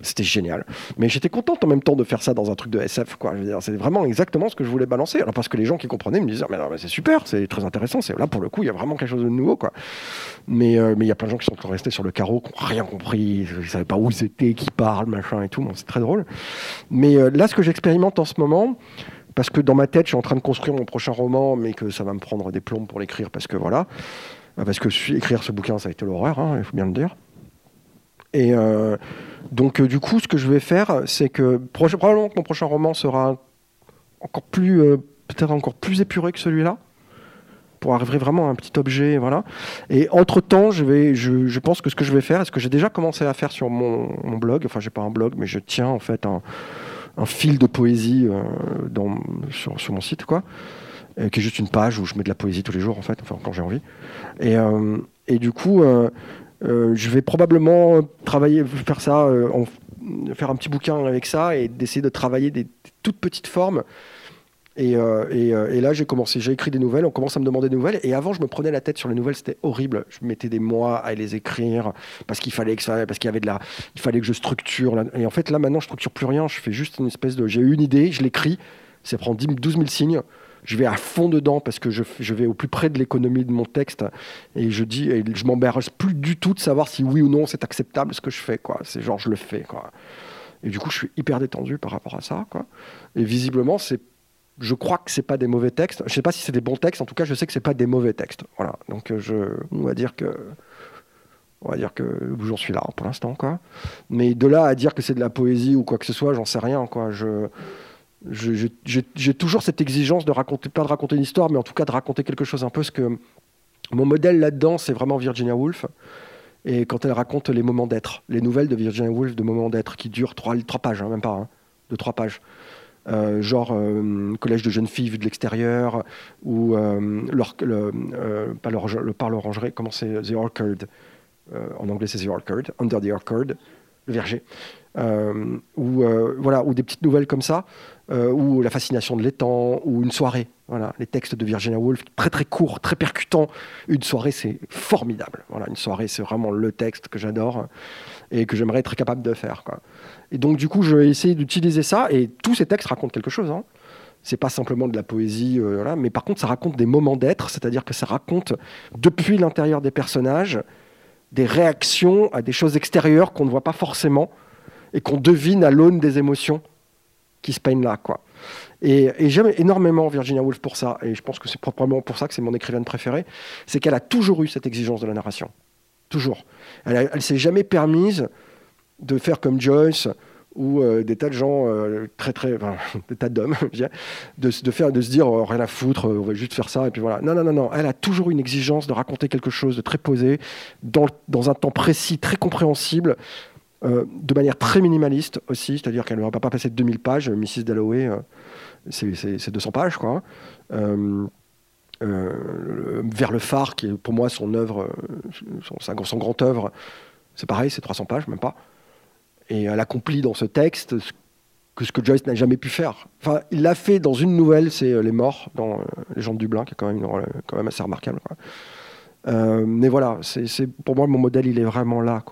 C'était génial. Mais j'étais contente en même temps de faire ça dans un truc de SF. Quoi. C'est vraiment exactement ce que je voulais balancer. Alors parce que les gens qui comprenaient me disaient mais, c'est super, c'est très intéressant. C'est là pour le coup, il y a vraiment quelque chose de nouveau. Euh, mais il y a plein de gens qui sont restés sur le carreau, qui n'ont rien compris, ils ne savaient pas où ils étaient, qui parlent, machin et tout. C'est très drôle. Mais euh, là, ce que j'expérimente en ce moment, parce que dans ma tête, je suis en train de construire mon prochain roman, mais que ça va me prendre des plombes pour l'écrire, parce que voilà. Euh, parce que écrire ce bouquin, ça a été l'horreur, hein, il faut bien le dire. Et euh, donc, euh, du coup, ce que je vais faire, c'est que probablement que mon prochain roman sera encore plus, peut-être encore plus épuré que celui-là, pour arriver vraiment à un petit objet, voilà. Et entre temps, je vais, je, pense que ce que je vais faire, est ce que j'ai déjà commencé à faire sur mon, blog, enfin, j'ai pas un blog, mais je tiens en fait un, fil de poésie sur, mon site, quoi. Euh, qui est juste une page où je mets de la poésie tous les jours, en fait, enfin, quand j'ai envie. Et, euh, et, du coup, euh, je vais probablement travailler, faire ça, en, faire un petit bouquin avec ça et d'essayer de travailler des, toutes petites formes. Et, et, là, j'ai commencé, j'ai écrit des nouvelles, on commence à me demander des nouvelles. Et avant, je me prenais la tête sur les nouvelles, c'était horrible. Je mettais des mois à les écrire parce qu'il fallait que parce qu'il avait de il fallait que je structure. Et en fait, là, maintenant, je structure plus rien. Je fais juste une espèce de, j'ai eu une idée, je l'écris, ça prend 10, 12 000 signes je vais à fond dedans parce que je, vais au plus près de l'économie de mon texte et je dis et je m'embarrasse plus du tout de savoir si oui ou non c'est acceptable ce que je fais quoi. C'est genre je le fais quoi. Et du coup je suis hyper détendu par rapport à ça quoi. Et visiblement c'est je crois que c'est pas des mauvais textes. Je sais pas si c'est des bons textes. En tout cas je sais que c'est pas des mauvais textes. Voilà. Donc euh, je on va dire que on va dire que j'en suis là pour l'instant quoi. Mais de là à dire que c'est de la poésie ou quoi que ce soit j'en sais rien quoi. Je j'ai toujours cette exigence de raconter, pas de raconter une histoire, mais en tout cas de raconter quelque chose un peu. Ce que mon modèle là-dedans, c'est vraiment Virginia Woolf. Et quand elle raconte les moments d'être, les nouvelles de Virginia Woolf de moments d'être qui durent trois, pages, hein, même pas, hein, de trois pages. Euh, genre euh, collège de jeunes filles vu de l'extérieur, ou euh, pas le par l'orangerie, comment c'est The Orchard, en anglais c'est The Orchard, Under the Orchard, verger, ou voilà, ou des petites nouvelles comme ça, euh, ou La fascination de l'étang, ou Une soirée. Voilà, les textes de Virginia Woolf, très très courts, très percutants. Une soirée, c'est formidable. Voilà, une soirée, c'est vraiment le texte que j'adore et que j'aimerais être capable de faire. Et donc, du coup, je vais essayer d'utiliser ça. Et tous ces textes racontent quelque chose. Hein. C'est pas simplement de la poésie, euh, mais par contre, ça raconte des moments d'être, c'est-à-dire que ça raconte depuis l'intérieur des personnages des réactions à des choses extérieures qu'on ne voit pas forcément et qu'on devine à l'aune des émotions qui se peignent là, quoi. Et, j'aime énormément Virginia Woolf pour ça, et je pense que c'est probablement pour ça que c'est mon écrivaine préférée, c'est qu'elle a toujours eu cette exigence de la narration. Toujours. Elle ne s'est jamais permise de faire comme Joyce ou euh, des tas de gens euh, très très (laughs) des tas d'hommes (laughs) de, de, de se dire oh, rien à foutre on va juste faire ça et puis voilà non non non non elle a toujours une exigence de raconter quelque chose de très posé dans, dans un temps précis très compréhensible euh, de manière très minimaliste aussi, c'est-à-dire qu'elle ne va pas passer de 2000 pages. Mrs. Dalloway, euh, c'est 200 pages, quoi. Euh, vers le phare, qui est pour moi son œuvre, son, son grand œuvre, c'est pareil, c'est 300 pages, même pas. Et elle accomplit dans ce texte que ce que Joyce n'a jamais pu faire. Enfin, il l'a fait dans une nouvelle, c'est Les Morts, dans Les gens de Dublin, qui est quand même, quand même assez remarquable. Euh, mais voilà, c'est pour moi mon modèle, il est vraiment là.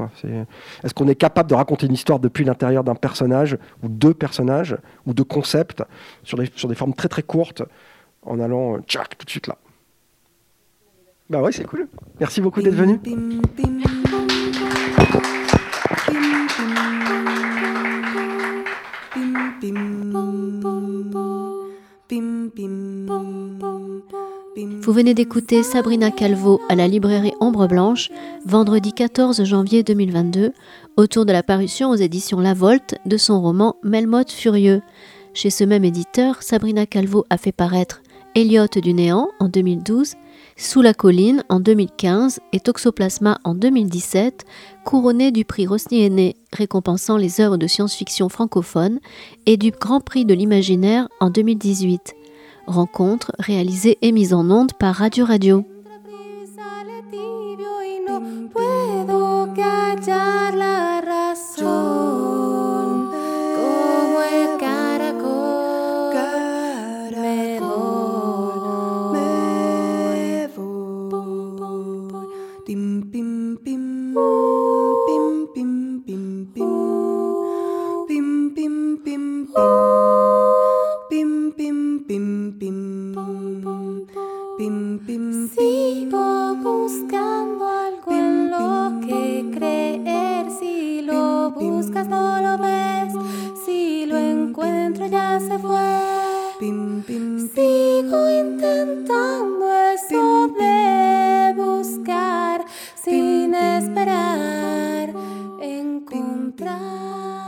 Est-ce qu'on est capable de raconter une histoire depuis l'intérieur d'un personnage ou deux personnages ou de concepts sur des, sur des formes très très courtes en allant euh, tout de suite là Bah ouais, c'est cool. Merci beaucoup d'être venu. Vous venez d'écouter Sabrina Calvo à la librairie Ombre Blanche, vendredi 14 janvier 2022, autour de la parution aux éditions La Volte de son roman Melmoth Furieux. Chez ce même éditeur, Sabrina Calvo a fait paraître Elliot du Néant en 2012, Sous la colline en 2015 et Toxoplasma en 2017, couronné du prix Rosny récompensant les œuvres de science-fiction francophones et du Grand Prix de l'imaginaire en 2018. Rencontre réalisée et mise en onde par Radio Radio. Bim, bim, bim, bim. Bim, bim, Sigo buscando algo en lo que creer. Si lo buscas, no lo ves. Si lo encuentro, ya se fue. Sigo intentando eso de buscar sin esperar encontrar.